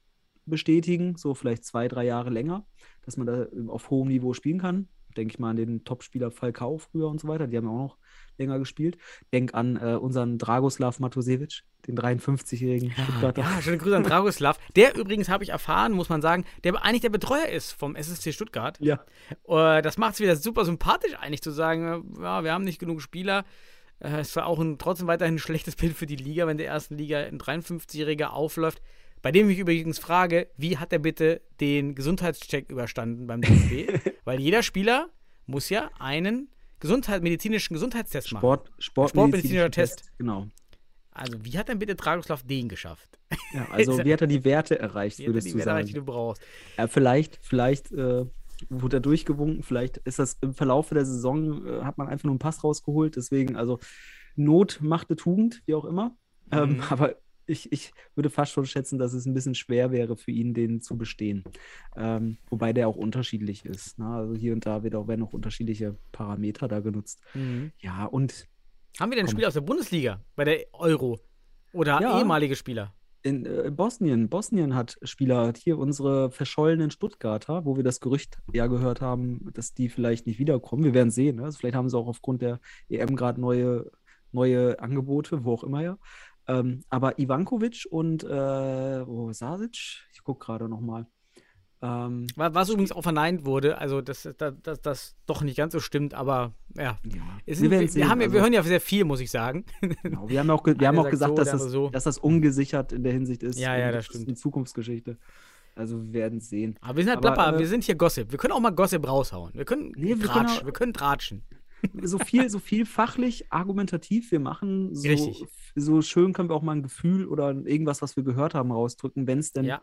Speaker 2: bestätigen, so vielleicht zwei, drei Jahre länger, dass man da auf hohem Niveau spielen kann. Denke ich mal an den Topspieler Falcao früher und so weiter, die haben auch noch länger gespielt. Denk an äh, unseren Dragoslav Matosevic, den 53-jährigen Stuttgarter.
Speaker 1: Ja, schöne Grüße an Dragoslav. Der übrigens, habe ich erfahren, muss man sagen, der eigentlich der Betreuer ist vom SSC Stuttgart.
Speaker 2: Ja.
Speaker 1: Äh, das macht es wieder super sympathisch, eigentlich zu sagen, äh, ja, wir haben nicht genug Spieler. Äh, Es war auch ein, trotzdem weiterhin ein schlechtes Bild für die Liga, wenn der ersten Liga ein 53-Jähriger aufläuft. Bei dem ich übrigens frage, wie hat er bitte den Gesundheitscheck überstanden beim DFB? Weil jeder Spieler muss ja einen Gesundheit, medizinischen Gesundheitstest machen.
Speaker 2: Sport,
Speaker 1: Sportmedizinischer
Speaker 2: Sportmedizinischer
Speaker 1: Test.
Speaker 2: Genau.
Speaker 1: Also, wie hat denn bitte Dragoslav den geschafft?
Speaker 2: Ja, also wie hat er die Werte erreicht,
Speaker 1: Wie er
Speaker 2: würdest
Speaker 1: die
Speaker 2: du
Speaker 1: Werte erreicht, die
Speaker 2: sagen?
Speaker 1: du brauchst?
Speaker 2: Ja, vielleicht, vielleicht äh, wurde er durchgewunken, vielleicht ist das im Verlauf der Saison, äh, hat man einfach nur einen Pass rausgeholt, deswegen, also Not machte Tugend, wie auch immer. Ähm,
Speaker 1: Mhm.
Speaker 2: aber ich, ich würde fast schon schätzen, dass es ein bisschen schwer wäre für ihn, den zu bestehen. Ähm, wobei der auch unterschiedlich ist. Ne? Also hier und da wird auch, werden auch unterschiedliche Parameter da genutzt.
Speaker 1: Mhm.
Speaker 2: Ja, und
Speaker 1: Haben wir denn. Spieler aus der Bundesliga bei der Euro? Oder
Speaker 2: Ja.
Speaker 1: ehemalige Spieler?
Speaker 2: In äh, Bosnien, Bosnien hat Spieler, hat hier unsere verschollenen Stuttgarter, wo wir das Gerücht ja gehört haben, dass die vielleicht nicht wiederkommen. Wir werden sehen. Ne? Also vielleicht haben sie auch aufgrund der EM gerade neue, neue Angebote, wo auch immer ja. Ähm, aber Ivankovic und äh, oh, Sasic, ich gucke gerade nochmal. Ähm,
Speaker 1: Wa- Was übrigens auch verneint wurde, also dass das, das, das doch nicht ganz so stimmt, aber ja.
Speaker 2: ja.
Speaker 1: Es
Speaker 2: Wir
Speaker 1: wir, wir, haben ja, wir
Speaker 2: also-
Speaker 1: hören ja sehr viel, muss ich sagen.
Speaker 2: Genau, wir haben auch, wir haben auch
Speaker 1: sagt
Speaker 2: gesagt,
Speaker 1: so,
Speaker 2: dass, das,
Speaker 1: so.
Speaker 2: dass das ungesichert in der Hinsicht ist.
Speaker 1: Ja, ja, das
Speaker 2: ist
Speaker 1: stimmt.
Speaker 2: eine Zukunftsgeschichte. Also wir werden sehen.
Speaker 1: Aber wir sind halt
Speaker 2: Aber,
Speaker 1: Plapper,
Speaker 2: äh,
Speaker 1: wir sind hier Gossip. Wir können auch mal Gossip raushauen. Wir können
Speaker 2: Nee, wir können auch-
Speaker 1: wir können tratschen.
Speaker 2: So viel, so viel fachlich, argumentativ wir machen, so,
Speaker 1: Richtig.
Speaker 2: so schön können wir auch mal ein Gefühl oder irgendwas, was wir gehört haben, rausdrücken, wenn es denn,
Speaker 1: Ja.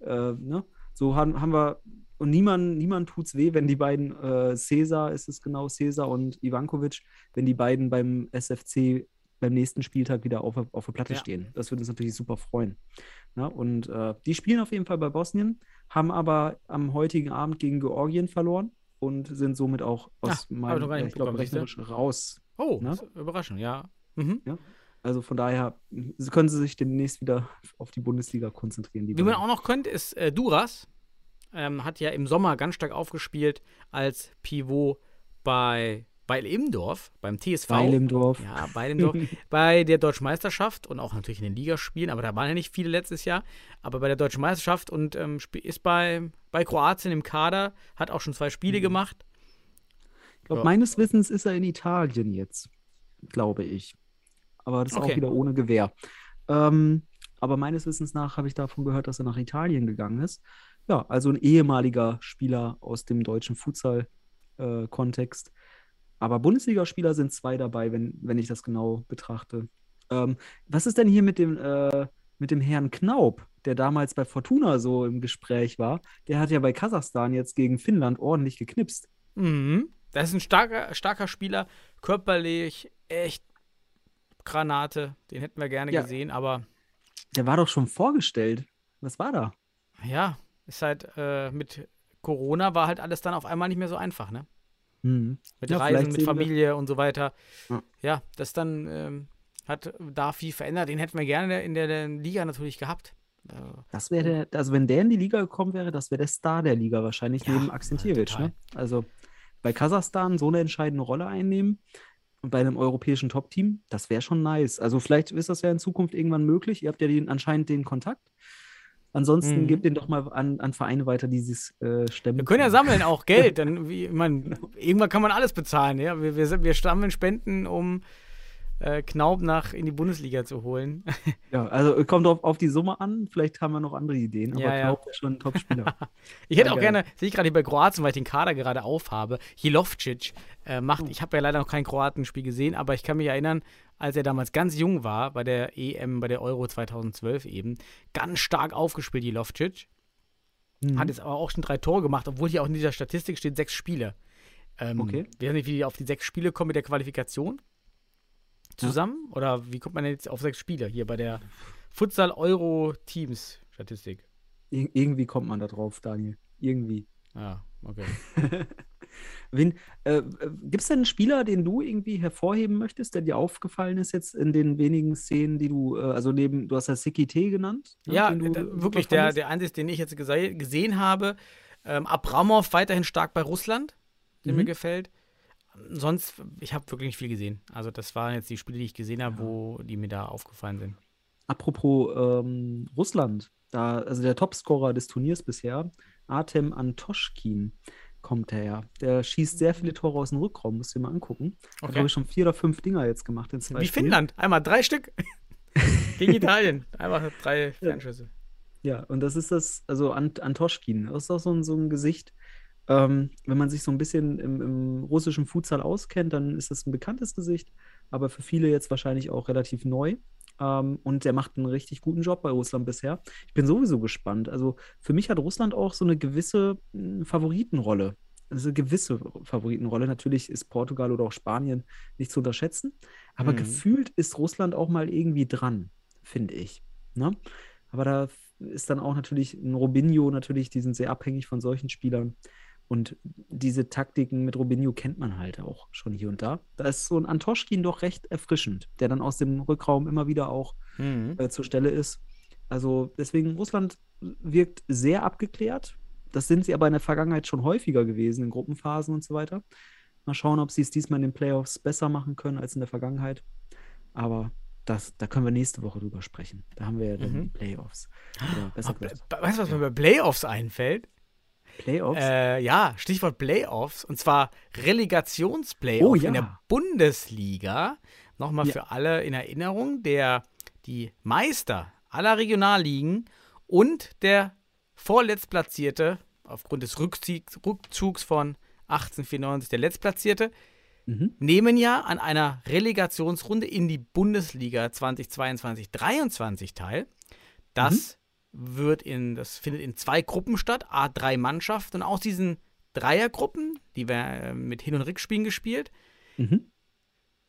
Speaker 2: äh, ne? So haben, haben wir, und niemand, niemand tut's weh, wenn die beiden, äh, Cesar ist es genau, Cesar und Ivankovic, wenn die beiden beim SFC beim nächsten Spieltag wieder auf, der- auf der Platte
Speaker 1: Ja.
Speaker 2: stehen. Das würde uns natürlich super freuen. Ne? Und äh, die spielen auf jeden Fall bei Bosnien, haben aber am heutigen Abend gegen Georgien verloren und sind somit auch aus
Speaker 1: Ah,
Speaker 2: meinem, äh, ich glaube, rechnerisch raus.
Speaker 1: Oh,
Speaker 2: Ne?
Speaker 1: überraschend, ja. Mhm.
Speaker 2: Also von daher können sie sich demnächst wieder auf die Bundesliga konzentrieren. Die
Speaker 1: Wie man auch noch könnte, ist äh, Duras. Ähm, hat ja im Sommer ganz stark aufgespielt als Pivot bei, bei Imdorf, beim TSV.
Speaker 2: Weil im Dorf.
Speaker 1: Ja, bei dem Dorf. bei der Deutschen Meisterschaft und auch natürlich in den Ligaspielen, aber da waren ja nicht viele letztes Jahr. Aber bei der Deutschen Meisterschaft und ähm, ist bei, bei Kroatien im Kader, hat auch schon zwei Spiele gemacht.
Speaker 2: Ich glaube,
Speaker 1: Ja.
Speaker 2: meines Wissens ist er in Italien jetzt, glaube ich. Aber das ist
Speaker 1: Okay.
Speaker 2: auch wieder ohne Gewehr. Ähm, aber meines Wissens nach habe ich davon gehört, dass er nach Italien gegangen ist. Ja, also ein ehemaliger Spieler aus dem deutschen Futsal-Kontext. Aber Bundesligaspieler sind zwei dabei, wenn, wenn ich das genau betrachte. Ähm, was ist denn hier mit dem, äh, mit dem Herrn Knaub, der damals bei Fortuna so im Gespräch war? Der hat ja bei Kasachstan jetzt gegen Finnland ordentlich geknipst.
Speaker 1: Mhm. Das ist ein starker, starker Spieler, körperlich echt Granate. Den hätten wir gerne
Speaker 2: Ja.
Speaker 1: gesehen, aber
Speaker 2: Der war doch schon vorgestellt. Was war da?
Speaker 1: ja, ist halt äh, mit Corona war halt alles dann auf einmal nicht mehr so einfach, ne?
Speaker 2: Hm.
Speaker 1: Mit
Speaker 2: Ja,
Speaker 1: Reisen, mit
Speaker 2: sehen wir-
Speaker 1: Familie und so weiter.
Speaker 2: Ja.
Speaker 1: Ja, das dann ähm, hat da viel verändert. Den hätten wir gerne in der, der Liga natürlich gehabt. Äh,
Speaker 2: Das wäre der, also wenn der in die Liga gekommen wäre, das wäre der Star der Liga wahrscheinlich
Speaker 1: Ja,
Speaker 2: neben Akzentjevic. Ne? Also bei Kasachstan so eine entscheidende Rolle einnehmen und bei einem europäischen Top-Team, das wäre schon nice. Also vielleicht ist das ja in Zukunft irgendwann möglich. Ihr habt ja den, anscheinend den Kontakt. Ansonsten
Speaker 1: Mhm.
Speaker 2: gebt den doch mal an, an Vereine weiter, die dieses äh, stemmen.
Speaker 1: Wir können ja sammeln auch Geld. Dann, wie, ich mein, irgendwann kann man alles bezahlen. Ja? Wir, wir, wir sammeln Spenden, um äh, Knaub nach in die Bundesliga zu holen.
Speaker 2: Ja, also kommt drauf auf die Summe an. Vielleicht haben wir noch andere Ideen, aber
Speaker 1: Ja, ja.
Speaker 2: Knaub ist schon ein Top-Spieler.
Speaker 1: Ich hätte
Speaker 2: Ja,
Speaker 1: auch
Speaker 2: geil.
Speaker 1: gerne, sehe ich gerade hier bei Kroatien, weil ich den Kader gerade aufhabe, Jilovcic äh, macht, ich habe ja leider noch kein Kroatenspiel gesehen, aber ich kann mich erinnern, als er damals ganz jung war, bei der EM, bei der Euro 2012 eben, ganz stark aufgespielt, Jilovcic.
Speaker 2: Mhm.
Speaker 1: Hat jetzt aber auch schon drei Tore gemacht, obwohl hier auch in dieser Statistik steht sechs Spiele. Ähm,
Speaker 2: Okay.
Speaker 1: Ich weiß nicht, wie die auf die sechs Spiele kommen mit der Qualifikation zusammen? Oder wie kommt man jetzt auf sechs Spiele hier bei der Futsal-Euro-Teams-Statistik?
Speaker 2: Ir irgendwie kommt man da drauf, Daniel. Irgendwie.
Speaker 1: Ja, okay.
Speaker 2: Wen, äh, Gibt es denn einen Spieler, den du irgendwie hervorheben möchtest, der dir aufgefallen ist jetzt in den wenigen Szenen, die du, äh, also neben, du hast ja Siki T genannt? ne,
Speaker 1: Ja,
Speaker 2: den du
Speaker 1: da,
Speaker 2: super
Speaker 1: wirklich, der, der einzige, den ich jetzt gese gesehen habe. Ähm, Abramov weiterhin stark bei Russland, der
Speaker 2: Mhm.
Speaker 1: mir gefällt. Sonst, ich habe wirklich nicht viel gesehen. Also, das waren jetzt die Spiele, die ich gesehen habe, wo die mir da aufgefallen sind.
Speaker 2: Apropos ähm, Russland, da, also der Topscorer des Turniers bisher, Artem Antoschkin, kommt der ja. Der schießt sehr viele Tore aus dem Rückraum, musst du dir mal angucken.
Speaker 1: Okay.
Speaker 2: glaube ich, schon vier oder fünf Dinger jetzt gemacht in zwei
Speaker 1: Wie
Speaker 2: Spielen.
Speaker 1: Finnland, einmal drei Stück gegen Italien. Einfach drei Fernschüsse.
Speaker 2: Ja, und das ist das, also Ant Antoschkin, das ist auch so ein, so ein Gesicht. Ähm, wenn man sich so ein bisschen im, im russischen Futsal auskennt, dann ist das ein bekanntes Gesicht, aber für viele jetzt wahrscheinlich auch relativ neu. Ähm, und der macht einen richtig guten Job bei Russland bisher. Ich bin sowieso gespannt. Also für mich hat Russland auch so eine gewisse mh, Favoritenrolle. Also eine gewisse Favoritenrolle. Natürlich ist Portugal oder auch Spanien nicht zu unterschätzen, aber
Speaker 1: Mhm.
Speaker 2: gefühlt ist Russland auch mal irgendwie dran, finde ich. Ne? Aber da ist dann auch natürlich ein Robinho natürlich, die sind sehr abhängig von solchen Spielern. Und diese Taktiken mit Robinho kennt man halt auch schon hier und da. Da ist so ein Antoschkin doch recht erfrischend, der dann aus dem Rückraum immer wieder auch
Speaker 1: Mhm.
Speaker 2: äh, zur Stelle ist. Also deswegen, Russland wirkt sehr abgeklärt. Das sind sie aber in der Vergangenheit schon häufiger gewesen, in Gruppenphasen und so weiter. Mal schauen, ob sie es diesmal in den Playoffs besser machen können als in der Vergangenheit. Aber das, da können wir nächste Woche drüber sprechen. Da haben wir ja dann
Speaker 1: Mhm.
Speaker 2: die Playoffs. Oder besser
Speaker 1: Aber, weißt du, was mir bei Playoffs einfällt?
Speaker 2: Playoffs?
Speaker 1: Äh, ja, Stichwort Playoffs. Und zwar Relegationsplayoffs
Speaker 2: Oh, ja.
Speaker 1: in der Bundesliga. Nochmal
Speaker 2: Ja.
Speaker 1: für alle in Erinnerung, der die Meister aller Regionalligen und der Vorletztplatzierte, aufgrund des Rückziegs, Rückzugs von 1894, der Letztplatzierte,
Speaker 2: Mhm.
Speaker 1: nehmen ja an einer Relegationsrunde in die Bundesliga 2022-23 teil. Das wird in, das findet in zwei Gruppen statt, A3 Mannschaften und aus diesen Dreiergruppen, die wir äh, mit Hin- und Rückspielen gespielt,
Speaker 2: Mhm.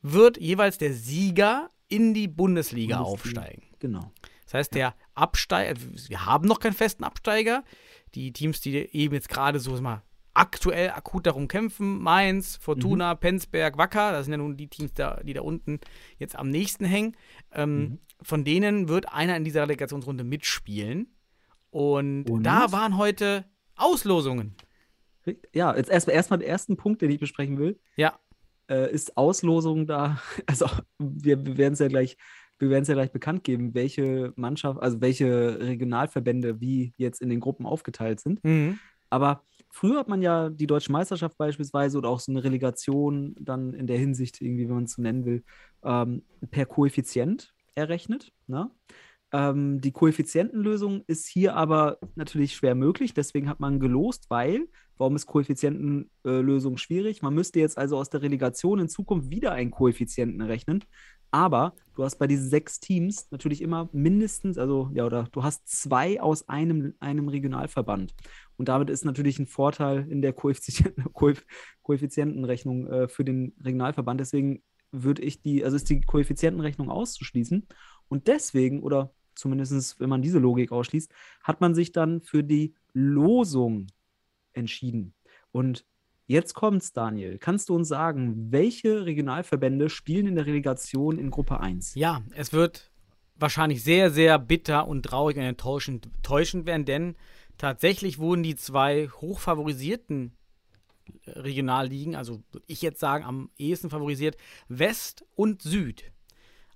Speaker 1: wird jeweils der Sieger in die Bundesliga,
Speaker 2: Bundesliga.
Speaker 1: aufsteigen.
Speaker 2: Genau.
Speaker 1: Das heißt, der Absteiger, wir haben noch keinen festen Absteiger. Die Teams, die eben jetzt gerade so mal, aktuell akut darum kämpfen, Mainz, Fortuna, Penzberg, Wacker, das sind ja nun die Teams, da, die da unten jetzt am nächsten hängen. Ähm,
Speaker 2: Mhm.
Speaker 1: Von denen wird einer in dieser Relegationsrunde mitspielen. Und,
Speaker 2: Und?
Speaker 1: da waren heute Auslosungen.
Speaker 2: Ja, jetzt erstmal erstmal den ersten Punkt, den ich besprechen will.
Speaker 1: Ja.
Speaker 2: äh, ist Auslosung da, also wir, wir werden es ja gleich, wir werden es ja gleich bekannt geben, welche Mannschaft, also welche Regionalverbände wie jetzt in den Gruppen aufgeteilt sind.
Speaker 1: Mhm.
Speaker 2: Aber früher hat man ja die deutsche Meisterschaft beispielsweise oder auch so eine Relegation dann in der Hinsicht, irgendwie, wenn man es so nennen will, ähm, per Koeffizient errechnet. Ne? Ähm, die Koeffizientenlösung ist hier aber natürlich schwer möglich, deswegen hat man gelost, weil, warum ist Koeffizientenlösung schwierig? Man müsste jetzt also aus der Relegation in Zukunft wieder einen Koeffizienten rechnen. Aber du hast bei diesen sechs Teams natürlich immer mindestens, also ja, oder du hast zwei aus einem, einem Regionalverband. Und damit ist natürlich ein Vorteil in der Koeffizienten, Koeff Koeffizientenrechnung äh, für den Regionalverband. Deswegen würde ich die, also ist die Koeffizientenrechnung auszuschließen. Und deswegen, oder zumindest wenn man diese Logik ausschließt, hat man sich dann für die Losung entschieden. Und jetzt kommt's, Daniel. Kannst du uns sagen, welche Regionalverbände spielen in der Relegation in Gruppe 1?
Speaker 1: Ja, es wird wahrscheinlich sehr, sehr bitter und traurig und enttäuschend, enttäuschend werden, denn tatsächlich wurden die zwei hochfavorisierten Regionalligen, also würde ich jetzt sagen, am ehesten favorisiert, West und Süd.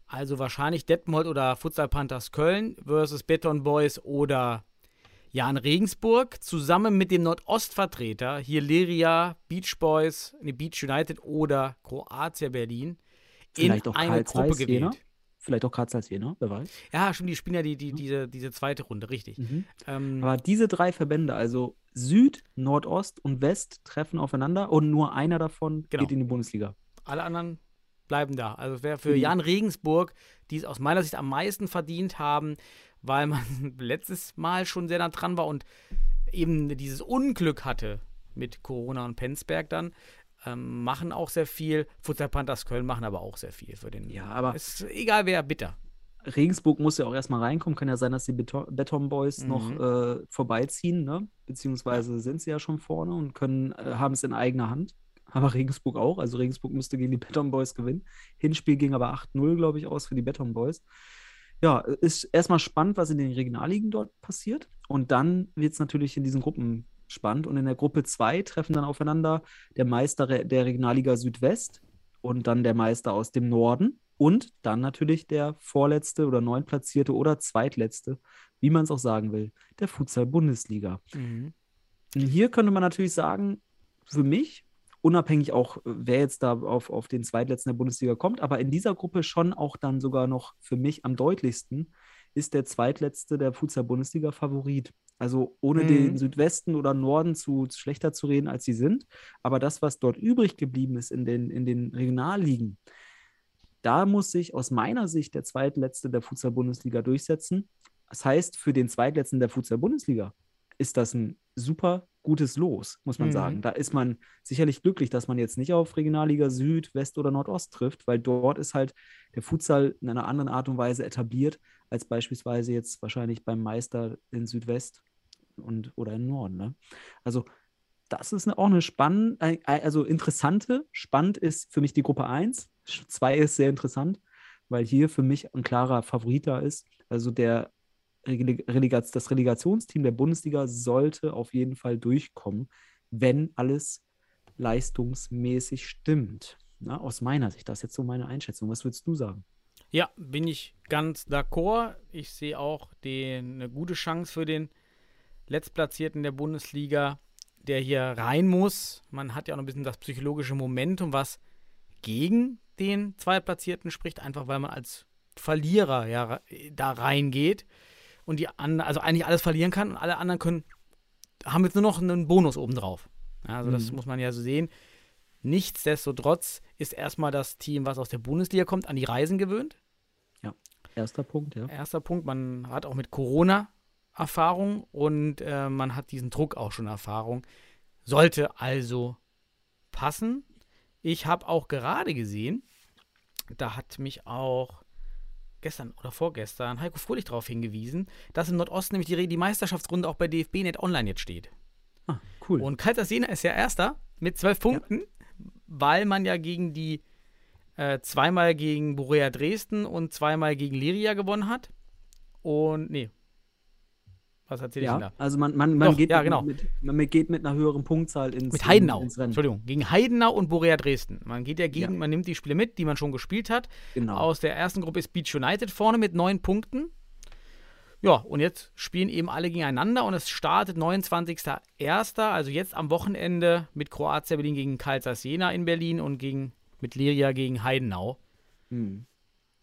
Speaker 1: Also wahrscheinlich Detmold oder Futsal Panthers Köln versus Beton Boys oder Jan Regensburg zusammen mit dem Nordostvertreter, hier Liria, Beach Boys, nee, Beach United oder Kroatia Berlin
Speaker 2: Vielleicht
Speaker 1: in eine
Speaker 2: Karl
Speaker 1: Gruppe gewählt.
Speaker 2: Jena? Vielleicht auch Karl Zeiss Jena, wer weiß.
Speaker 1: Ja, stimmt, die spielen ja die, die, diese, diese zweite Runde, richtig.
Speaker 2: Mhm.
Speaker 1: Ähm,
Speaker 2: Aber diese drei Verbände, also Süd, Nordost und West, treffen aufeinander und nur einer davon
Speaker 1: Genau.
Speaker 2: geht in die Bundesliga.
Speaker 1: alle anderen bleiben da. Also wer für
Speaker 2: Mhm.
Speaker 1: Jan Regensburg, die es aus meiner Sicht am meisten verdient haben, weil man letztes Mal schon sehr nah dran war und eben dieses Unglück hatte mit Corona und Penzberg dann, ähm, machen auch sehr viel. Futsal Panthers Köln machen aber auch sehr viel für den.
Speaker 2: Ja, aber
Speaker 1: Ist egal wer, bitter.
Speaker 2: Regensburg muss ja auch erstmal reinkommen. Kann ja sein, dass die Beton, Beton Boys
Speaker 1: Mhm.
Speaker 2: noch äh, vorbeiziehen, ne? Beziehungsweise sind sie ja schon vorne und können, äh, haben es in eigener Hand. Aber Regensburg auch. Also Regensburg müsste gegen die Beton Boys gewinnen. Hinspiel ging aber 8-0, glaube ich, aus für die Beton Boys. Ja, ist erstmal spannend, was in den Regionalligen dort passiert. Und dann wird es natürlich in diesen Gruppen spannend. Und in der Gruppe 2 treffen dann aufeinander der Meister der Regionalliga Südwest und dann der Meister aus dem Norden. Und dann natürlich der vorletzte oder neuntplatzierte oder zweitletzte, wie man es auch sagen will, der Futsal-Bundesliga.
Speaker 1: Mhm.
Speaker 2: Hier könnte man natürlich sagen, für mich, unabhängig auch, äh, wer jetzt da auf, auf den zweitletzten der Bundesliga kommt, aber in dieser Gruppe schon auch dann sogar noch für mich am deutlichsten, ist der zweitletzte der Futsal-Bundesliga Favorit. Also ohne
Speaker 1: Mhm.
Speaker 2: den Südwesten oder Norden zu, zu schlechter zu reden, als sie sind. Aber das, was dort übrig geblieben ist in den, in den Regionalligen, da muss sich aus meiner Sicht der zweitletzte der Futsal-Bundesliga durchsetzen. Das heißt, für den zweitletzten der Futsal-Bundesliga ist das ein super gutes Los, muss man
Speaker 1: Mhm.
Speaker 2: sagen. Da ist man sicherlich glücklich, dass man jetzt nicht auf Regionalliga Süd, West oder Nordost trifft, weil dort ist halt der Futsal in einer anderen Art und Weise etabliert, als beispielsweise jetzt wahrscheinlich beim Meister in Südwest und, oder im Norden. Ne? Also das ist eine, auch eine spannende, also interessante. Spannend ist für mich die Gruppe 1. 2 ist sehr interessant, weil hier für mich ein klarer Favorit da ist. Also der Relegats das Relegationsteam der Bundesliga sollte auf jeden Fall durchkommen, wenn alles leistungsmäßig stimmt. Na, aus meiner Sicht, das ist jetzt so meine Einschätzung. Was würdest du sagen?
Speaker 1: Ja, bin ich ganz d'accord. Ich sehe auch den, eine gute Chance für den Letztplatzierten der Bundesliga, der hier rein muss. Man hat ja auch noch ein bisschen das psychologische Momentum, was gegen den Zweitplatzierten spricht, einfach weil man als Verlierer ja da reingeht und die anderen, also eigentlich alles verlieren kann und alle anderen können, haben jetzt nur noch einen Bonus obendrauf. Ja, also mhm. das muss man ja so sehen. Nichtsdestotrotz ist erstmal das Team, was aus der Bundesliga kommt, an die Reisen gewöhnt.
Speaker 2: Ja, erster Punkt, ja.
Speaker 1: Erster Punkt, man hat auch mit Corona Erfahrung und äh, man hat diesen Druck auch schon Erfahrung. Sollte also passen. Ich habe auch gerade gesehen, da hat mich auch gestern oder vorgestern Heiko Fröhlich darauf hingewiesen, dass im Nordosten nämlich die, die Meisterschaftsrunde auch bei DFB-Net online jetzt steht.
Speaker 2: Ah, cool.
Speaker 1: Und Kaltersena ist ja Erster mit zwölf Punkten, ja. weil man ja gegen die äh, zweimal gegen Borea Dresden und zweimal gegen Liria gewonnen hat. Und, nee, was erzähle
Speaker 2: ja,
Speaker 1: ich denn da?
Speaker 2: Also man, man, man,
Speaker 1: Doch,
Speaker 2: geht
Speaker 1: ja,
Speaker 2: mit,
Speaker 1: genau.
Speaker 2: mit, man geht mit einer höheren Punktzahl ins,
Speaker 1: mit Heidenau.
Speaker 2: ins Rennen.
Speaker 1: Entschuldigung, gegen Heidenau und Borea Dresden. Man geht ja gegen, ja. man nimmt die Spiele mit, die man schon gespielt hat.
Speaker 2: Genau.
Speaker 1: Aus der ersten Gruppe ist Beach United vorne mit neun Punkten. Ja, und jetzt spielen eben alle gegeneinander und es startet 29.01., also jetzt am Wochenende mit Kroatia Berlin gegen Kalsas Jena in Berlin und gegen, mit Liria gegen Heidenau.
Speaker 2: Hm.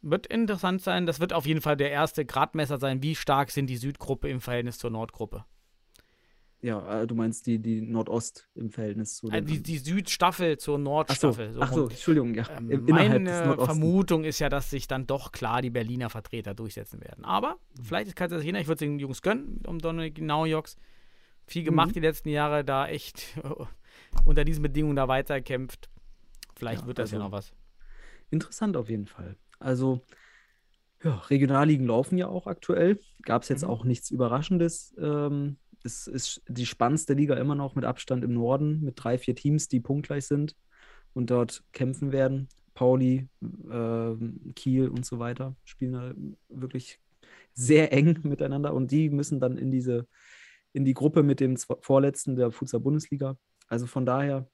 Speaker 1: Wird interessant sein. Das wird auf jeden Fall der erste Gradmesser sein, wie stark sind die Südgruppe im Verhältnis zur Nordgruppe.
Speaker 2: Ja, äh, du meinst die, die Nordost im Verhältnis zu
Speaker 1: äh, die, die Südstaffel zur Nordstaffel.
Speaker 2: Ach so, so Entschuldigung, ja.
Speaker 1: Ähm, meine Vermutung ist ja, dass sich dann doch klar die Berliner Vertreter durchsetzen werden. Aber mhm. vielleicht ist Kaiser Jena, ich würde es den Jungs gönnen, um Dominik Naujoks. Viel gemacht mhm. die letzten Jahre, da echt unter diesen Bedingungen da weiterkämpft. Vielleicht ja, wird das also ja noch was.
Speaker 2: Interessant auf jeden Fall. Also, ja, Regionalligen laufen ja auch aktuell. Gab es jetzt mhm. auch nichts Überraschendes. Ähm, es ist die spannendste Liga immer noch mit Abstand im Norden, mit drei, vier Teams, die punktgleich sind und dort kämpfen werden. Pauli, äh, Kiel und so weiter spielen da wirklich sehr eng miteinander und die müssen dann in diese in die Gruppe mit dem vorletzten der Futsal Bundesliga. Also von daher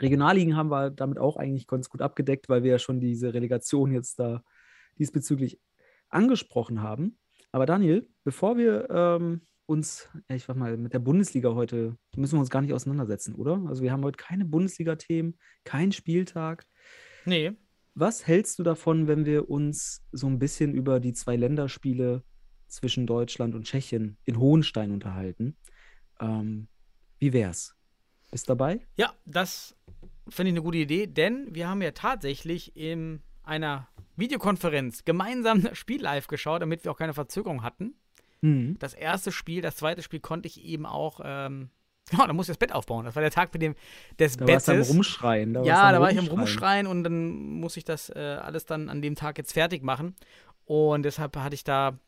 Speaker 2: Regionalligen haben wir damit auch eigentlich ganz gut abgedeckt, weil wir ja schon diese Relegation jetzt da diesbezüglich angesprochen haben. Aber Daniel, bevor wir ähm, uns, ich sag mal, mit der Bundesliga heute, müssen wir uns gar nicht auseinandersetzen, oder? Also wir haben heute keine Bundesliga-Themen, keinen Spieltag.
Speaker 1: Nee.
Speaker 2: Was hältst du davon, wenn wir uns so ein bisschen über die zwei Länderspiele zwischen Deutschland und Tschechien in Hohenstein unterhalten? Ähm, wie wär's? Bist dabei?
Speaker 1: Ja, das finde ich eine gute Idee, denn wir haben ja tatsächlich in einer Videokonferenz gemeinsam das Spiel live geschaut, damit wir auch keine Verzögerung hatten. Mhm. Das erste Spiel, das zweite Spiel konnte ich eben auch. Ähm, ja, da musste ich das Bett aufbauen. Das war der Tag mit dem des
Speaker 2: da
Speaker 1: Bettes.
Speaker 2: Da am Rumschreien.
Speaker 1: Da ja, da war ich am Rumschreien und dann muss ich das äh, alles dann an dem Tag jetzt fertig machen. Und deshalb hatte ich da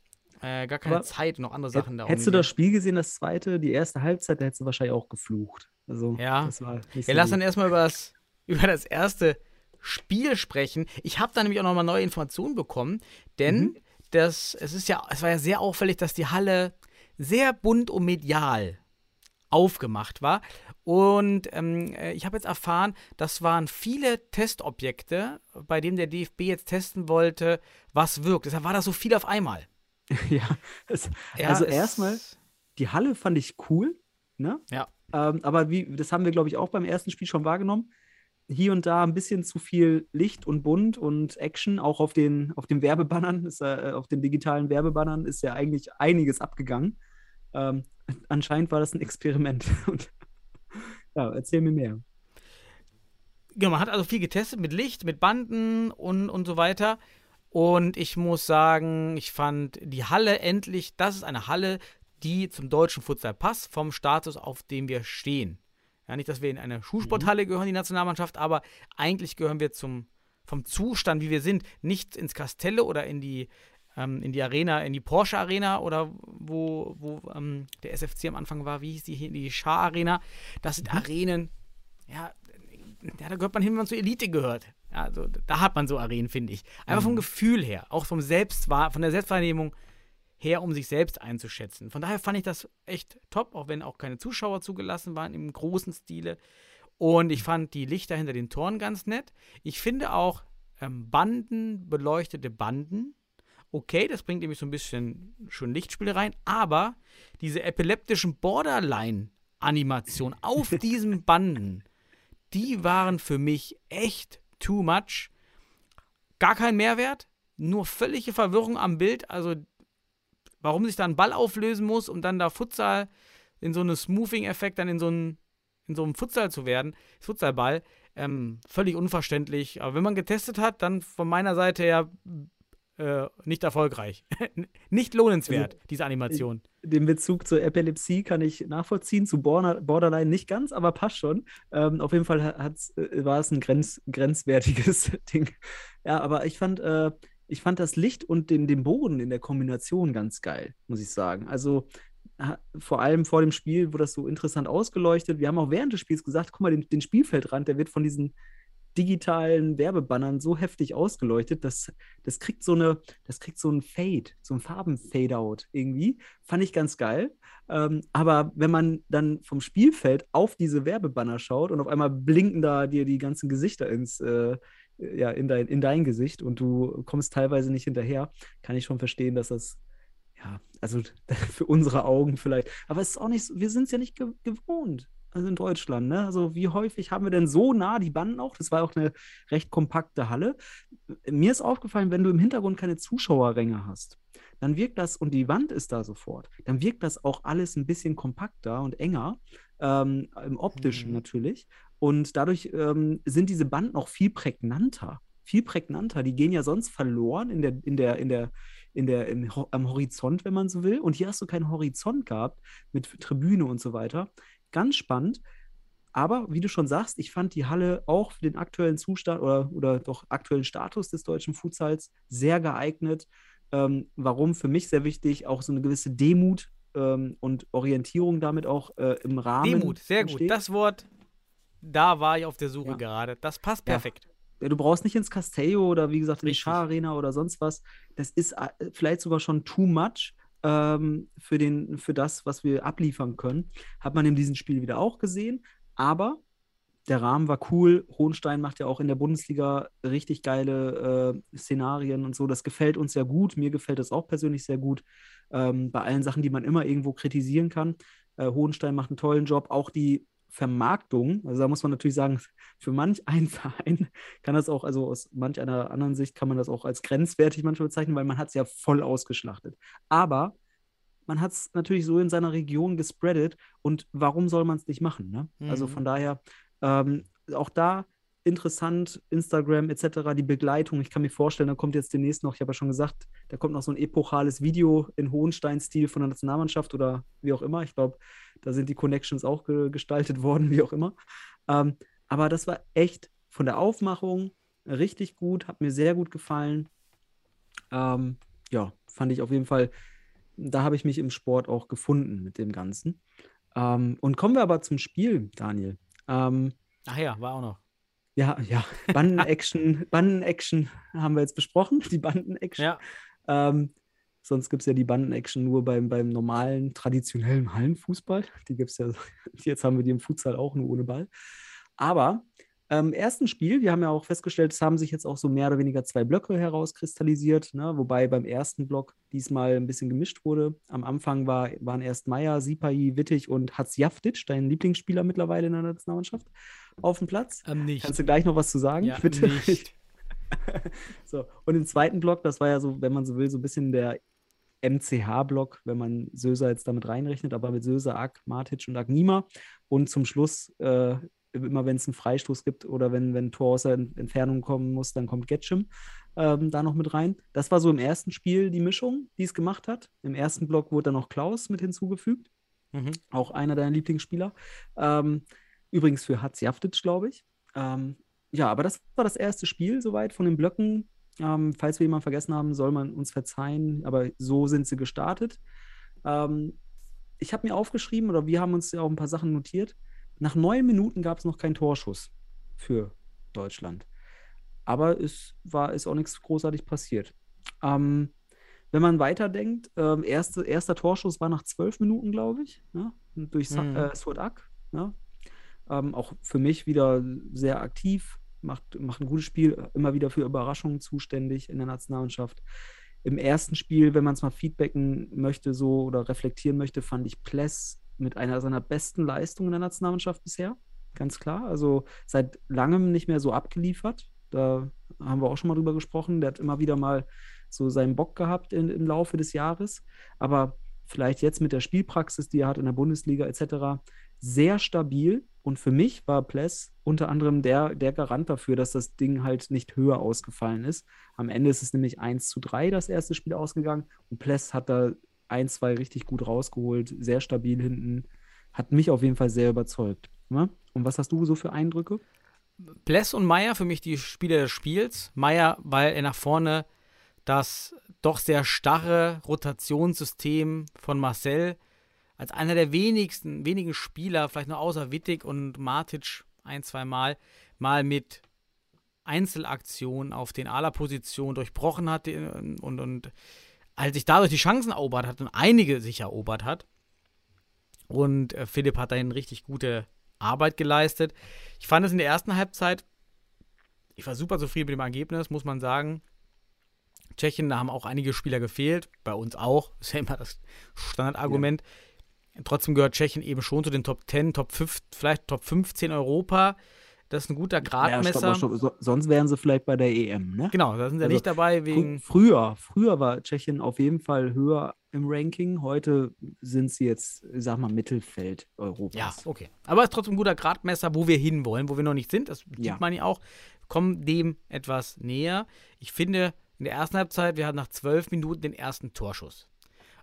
Speaker 1: äh, gar keine Aber Zeit, noch andere Sachen da
Speaker 2: Hättest du das Spiel gesehen, das zweite, die erste Halbzeit, da hättest du wahrscheinlich auch geflucht. Also,
Speaker 1: ja.
Speaker 2: das war
Speaker 1: nicht so ja, lass dann erstmal über das, über das erste Spiel sprechen. Ich habe da nämlich auch nochmal neue Informationen bekommen, denn mhm. das, es ist ja, es war ja sehr auffällig, dass die Halle sehr bunt und medial aufgemacht war. Und ähm, äh, ich habe jetzt erfahren, das waren viele Testobjekte, bei denen der DFB jetzt testen wollte, was wirkt. Deshalb war das so viel auf einmal.
Speaker 2: ja, es, ja, also erstmal, die Halle fand ich cool. Ne?
Speaker 1: Ja.
Speaker 2: Ähm, aber wie, das haben wir, glaube ich, auch beim ersten Spiel schon wahrgenommen. Hier und da ein bisschen zu viel Licht und bunt und Action, auch auf den, auf den Werbebannern, ist, äh, auf den digitalen Werbebannern ist ja eigentlich einiges abgegangen. Ähm, anscheinend war das ein Experiment. Und, ja, erzähl mir mehr.
Speaker 1: Ja, man hat also viel getestet mit Licht, mit Banden und, und so weiter. Und ich muss sagen, ich fand die Halle endlich, das ist eine Halle, die zum deutschen Futsal passt, vom Status, auf dem wir stehen. Ja, nicht, dass wir in eine Schulsporthalle gehören, die Nationalmannschaft, aber eigentlich gehören wir zum, vom Zustand, wie wir sind, nicht ins Kastelle oder in die ähm, in die Arena, in die Porsche Arena oder wo, wo ähm, der SFC am Anfang war, wie hieß die hier, die Schar Arena. Das sind
Speaker 2: Mhm.
Speaker 1: Arenen, ja, ja, da gehört man hin, wenn man zur Elite gehört. Also, da hat man so Arenen, finde ich. Einfach
Speaker 2: Mhm.
Speaker 1: vom Gefühl her, auch vom Selbstwahr, von der Selbstwahrnehmung her, um sich selbst einzuschätzen. Von daher fand ich das echt top, auch wenn auch keine Zuschauer zugelassen waren im großen Stile. Und ich fand die Lichter hinter den Toren ganz nett. Ich finde auch ähm, Banden, beleuchtete Banden. Okay, das bringt nämlich so ein bisschen schon Lichtspiel rein, aber diese epileptischen Borderline-Animationen auf diesen Banden, die waren für mich echt too much. Gar kein Mehrwert, nur völlige Verwirrung am Bild. Also, warum sich da ein Ball auflösen muss, um dann da Futsal in so einen Smoothing-Effekt dann in so einen in so einem Futsal zu werden, Futsalball, ähm, völlig unverständlich. Aber wenn man getestet hat, dann von meiner Seite her äh, nicht erfolgreich. nicht lohnenswert, diese Animation.
Speaker 2: Den Bezug zur Epilepsie kann ich nachvollziehen, zu Border, Borderline nicht ganz, aber passt schon. Ähm, auf jeden Fall hat's, äh, war es ein grenz, grenzwertiges Ding. Ja, aber ich fand, äh, ich fand das Licht und den, den Boden in der Kombination ganz geil, muss ich sagen. Also vor allem vor dem Spiel wurde das so interessant ausgeleuchtet. Wir haben auch während des Spiels gesagt, guck mal, den, den Spielfeldrand, der wird von diesen digitalen Werbebannern so heftig ausgeleuchtet, dass das kriegt so eine, das kriegt so ein Fade, so ein Farben-Fade-out irgendwie. Fand ich ganz geil. Ähm, aber wenn man dann vom Spielfeld auf diese Werbebanner schaut und auf einmal blinken da dir die ganzen Gesichter ins, äh, ja, in dein, in dein Gesicht und du kommst teilweise nicht hinterher, kann ich schon verstehen, dass das ja, also für unsere Augen vielleicht. Aber es ist auch nicht wir sind es ja nicht ge gewohnt. Also in Deutschland, ne? Also wie häufig haben wir denn so nah die Banden auch? Das war auch eine recht kompakte Halle. Mir ist aufgefallen, wenn du im Hintergrund keine Zuschauerränge hast, dann wirkt das, und die Wand ist da sofort, dann wirkt das auch alles ein bisschen kompakter und enger, ähm, im optischen
Speaker 1: Mhm.
Speaker 2: natürlich. Und dadurch ähm, sind diese Banden auch viel prägnanter. Viel prägnanter. Die gehen ja sonst verloren in der, in der, in der, in der, im, am Horizont, wenn man so will. Und hier hast du keinen Horizont gehabt mit Tribüne und so weiter. Ganz spannend. Aber wie du schon sagst, ich fand die Halle auch für den aktuellen Zustand oder, oder doch aktuellen Status des deutschen Futsals sehr geeignet. Ähm, warum für mich sehr wichtig, auch so eine gewisse Demut ähm, und Orientierung damit auch äh, im Rahmen.
Speaker 1: Demut, sehr gut.
Speaker 2: entsteht.
Speaker 1: Das Wort, da war ich auf der Suche
Speaker 2: Ja.
Speaker 1: gerade. Das passt
Speaker 2: Ja.
Speaker 1: perfekt.
Speaker 2: Ja, du brauchst nicht ins Castello oder wie gesagt in die
Speaker 1: Richtig.
Speaker 2: Schar Arena oder sonst was. Das ist äh, vielleicht sogar schon too much ähm, für, den, für das, was wir abliefern können. Hat man in diesem Spiel wieder auch gesehen. Aber der Rahmen war cool. Hohenstein macht ja auch in der Bundesliga richtig geile äh, Szenarien und so. Das gefällt uns sehr gut. Mir gefällt das auch persönlich sehr gut. Ähm, bei allen Sachen, die man immer irgendwo kritisieren kann. Äh, Hohenstein macht einen tollen Job. Auch die Vermarktung, also da muss man natürlich sagen, für manch einen Verein kann das auch, also aus manch einer anderen Sicht kann man das auch als grenzwertig manchmal bezeichnen, weil man hat es ja voll ausgeschlachtet. Aber man hat es natürlich so in seiner Region gespreadet und warum soll man es nicht machen? Ne? Also
Speaker 1: Mhm.
Speaker 2: von daher, ähm, auch da interessant, Instagram etc., die Begleitung. Ich kann mir vorstellen, da kommt jetzt demnächst noch, ich habe ja schon gesagt, da kommt noch so ein epochales Video in Hohenstein-Stil von der Nationalmannschaft oder wie auch immer. Ich glaube, da sind die Connections auch ge gestaltet worden, wie auch immer. Ähm, aber das war echt von der Aufmachung richtig gut, hat mir sehr gut gefallen. Ähm, ja, fand ich auf jeden Fall, da habe ich mich im Sport auch gefunden mit dem Ganzen. Ähm, und kommen wir aber zum Spiel, Daniel. Ähm,
Speaker 1: Ach ja, war auch noch.
Speaker 2: ja, ja, Banden-Action, Banden-Action haben wir jetzt besprochen, die Banden-Action.
Speaker 1: Ja.
Speaker 2: Ähm, sonst gibt es ja die Banden-Action nur beim, beim normalen, traditionellen Hallenfußball. Die gibt es ja, jetzt haben wir die im Futsal auch nur ohne Ball. Aber im ersten Spiel, wir haben ja auch festgestellt, es haben sich jetzt auch so mehr oder weniger zwei Blöcke herauskristallisiert, ne? wobei beim ersten Block diesmal ein bisschen gemischt wurde. Am Anfang war, waren erst Meier, Sipai, Wittig und Hatzjaftic, dein Lieblingsspieler mittlerweile in der Nationalmannschaft, auf dem Platz.
Speaker 1: Ähm, nicht.
Speaker 2: Kannst du gleich noch was zu sagen,
Speaker 1: ja,
Speaker 2: bitte?
Speaker 1: nicht.
Speaker 2: So, und im zweiten Block, das war ja so, wenn man so will, so ein bisschen der MCH-Block, wenn man Söser jetzt damit reinrechnet, aber mit Söser, Ack, Matic und Agnima. Und zum Schluss, äh, immer wenn es einen Freistoß gibt oder wenn, wenn ein Tor aus der Ent- Entfernung kommen muss, dann kommt Getschim ähm, da noch mit rein. Das war so im ersten Spiel die Mischung, die es gemacht hat. Im ersten Block wurde dann noch Klaus mit hinzugefügt
Speaker 1: Mhm.
Speaker 2: auch einer deiner Lieblingsspieler. Ähm, übrigens für Hatzjaftic, glaube ich. Ähm, ja, aber das war das erste Spiel soweit von den Blöcken. Ähm, falls wir jemanden vergessen haben, soll man uns verzeihen, aber so sind sie gestartet. Ähm, ich habe mir aufgeschrieben, oder wir haben uns ja auch ein paar Sachen notiert. Nach neun Minuten gab es noch keinen Torschuss für Deutschland. Aber es war, ist auch nichts großartig passiert. Ähm, wenn man weiterdenkt, ähm, erste, erster Torschuss war nach zwölf Minuten, glaube ich, ja, durch mhm. äh, Suat Ja. Ähm, auch für mich wieder sehr aktiv, macht, macht ein gutes Spiel, immer wieder für Überraschungen zuständig in der Nationalmannschaft. Im ersten Spiel, wenn man es mal feedbacken möchte, so oder reflektieren möchte, fand ich Pless mit einer seiner besten Leistungen in der Nationalmannschaft bisher. Ganz klar. Also seit langem nicht mehr so abgeliefert. Da haben wir auch schon mal drüber gesprochen. Der hat immer wieder mal so seinen Bock gehabt in, im Laufe des Jahres. Aber vielleicht jetzt mit der Spielpraxis, die er hat in der Bundesliga etc., sehr stabil. Und für mich war Pless unter anderem der, der Garant dafür, dass das Ding halt nicht höher ausgefallen ist. Am Ende ist es nämlich 1 zu 3 das erste Spiel ausgegangen. Und Pless hat da ein, zwei richtig gut rausgeholt, sehr stabil hinten. Hat mich auf jeden Fall sehr überzeugt. Ne? Und was hast du so für Eindrücke?
Speaker 1: Pless und Meier für mich die Spieler des Spiels. Meier, weil er nach vorne das doch sehr starre Rotationssystem von Marcel als einer der wenigsten, wenigen Spieler, vielleicht nur außer Wittig und Matic ein, zwei Mal, mal mit Einzelaktionen auf den Ala-Position durchbrochen hat und, und, als sich dadurch die Chancen erobert hat und einige sich erobert hat. Und äh, Philipp hat dahin richtig gute Arbeit geleistet. Ich fand es in der ersten Halbzeit, ich war super zufrieden mit dem Ergebnis, muss man sagen. Tschechien, da haben auch einige Spieler gefehlt, bei uns auch, ist ja immer das Standardargument. Ja. Trotzdem gehört Tschechien eben schon zu den Top 10, Top 5, vielleicht Top 15 Europa. Das ist ein guter Gradmesser. Ja, stopp,
Speaker 2: stopp. sonst wären sie vielleicht bei der EM, ne?
Speaker 1: Genau, da sind sie also, nicht dabei wegen.
Speaker 2: Früher, früher war Tschechien auf jeden Fall höher im Ranking. Heute sind sie jetzt, sag mal, Mittelfeld Europas.
Speaker 1: Ja, okay. Aber es ist trotzdem ein guter Gradmesser, wo wir hinwollen, wo wir noch nicht sind. Das sieht ja. man ja auch. Kommen dem etwas näher. Ich finde, in der ersten Halbzeit, wir hatten nach zwölf Minuten den ersten Torschuss.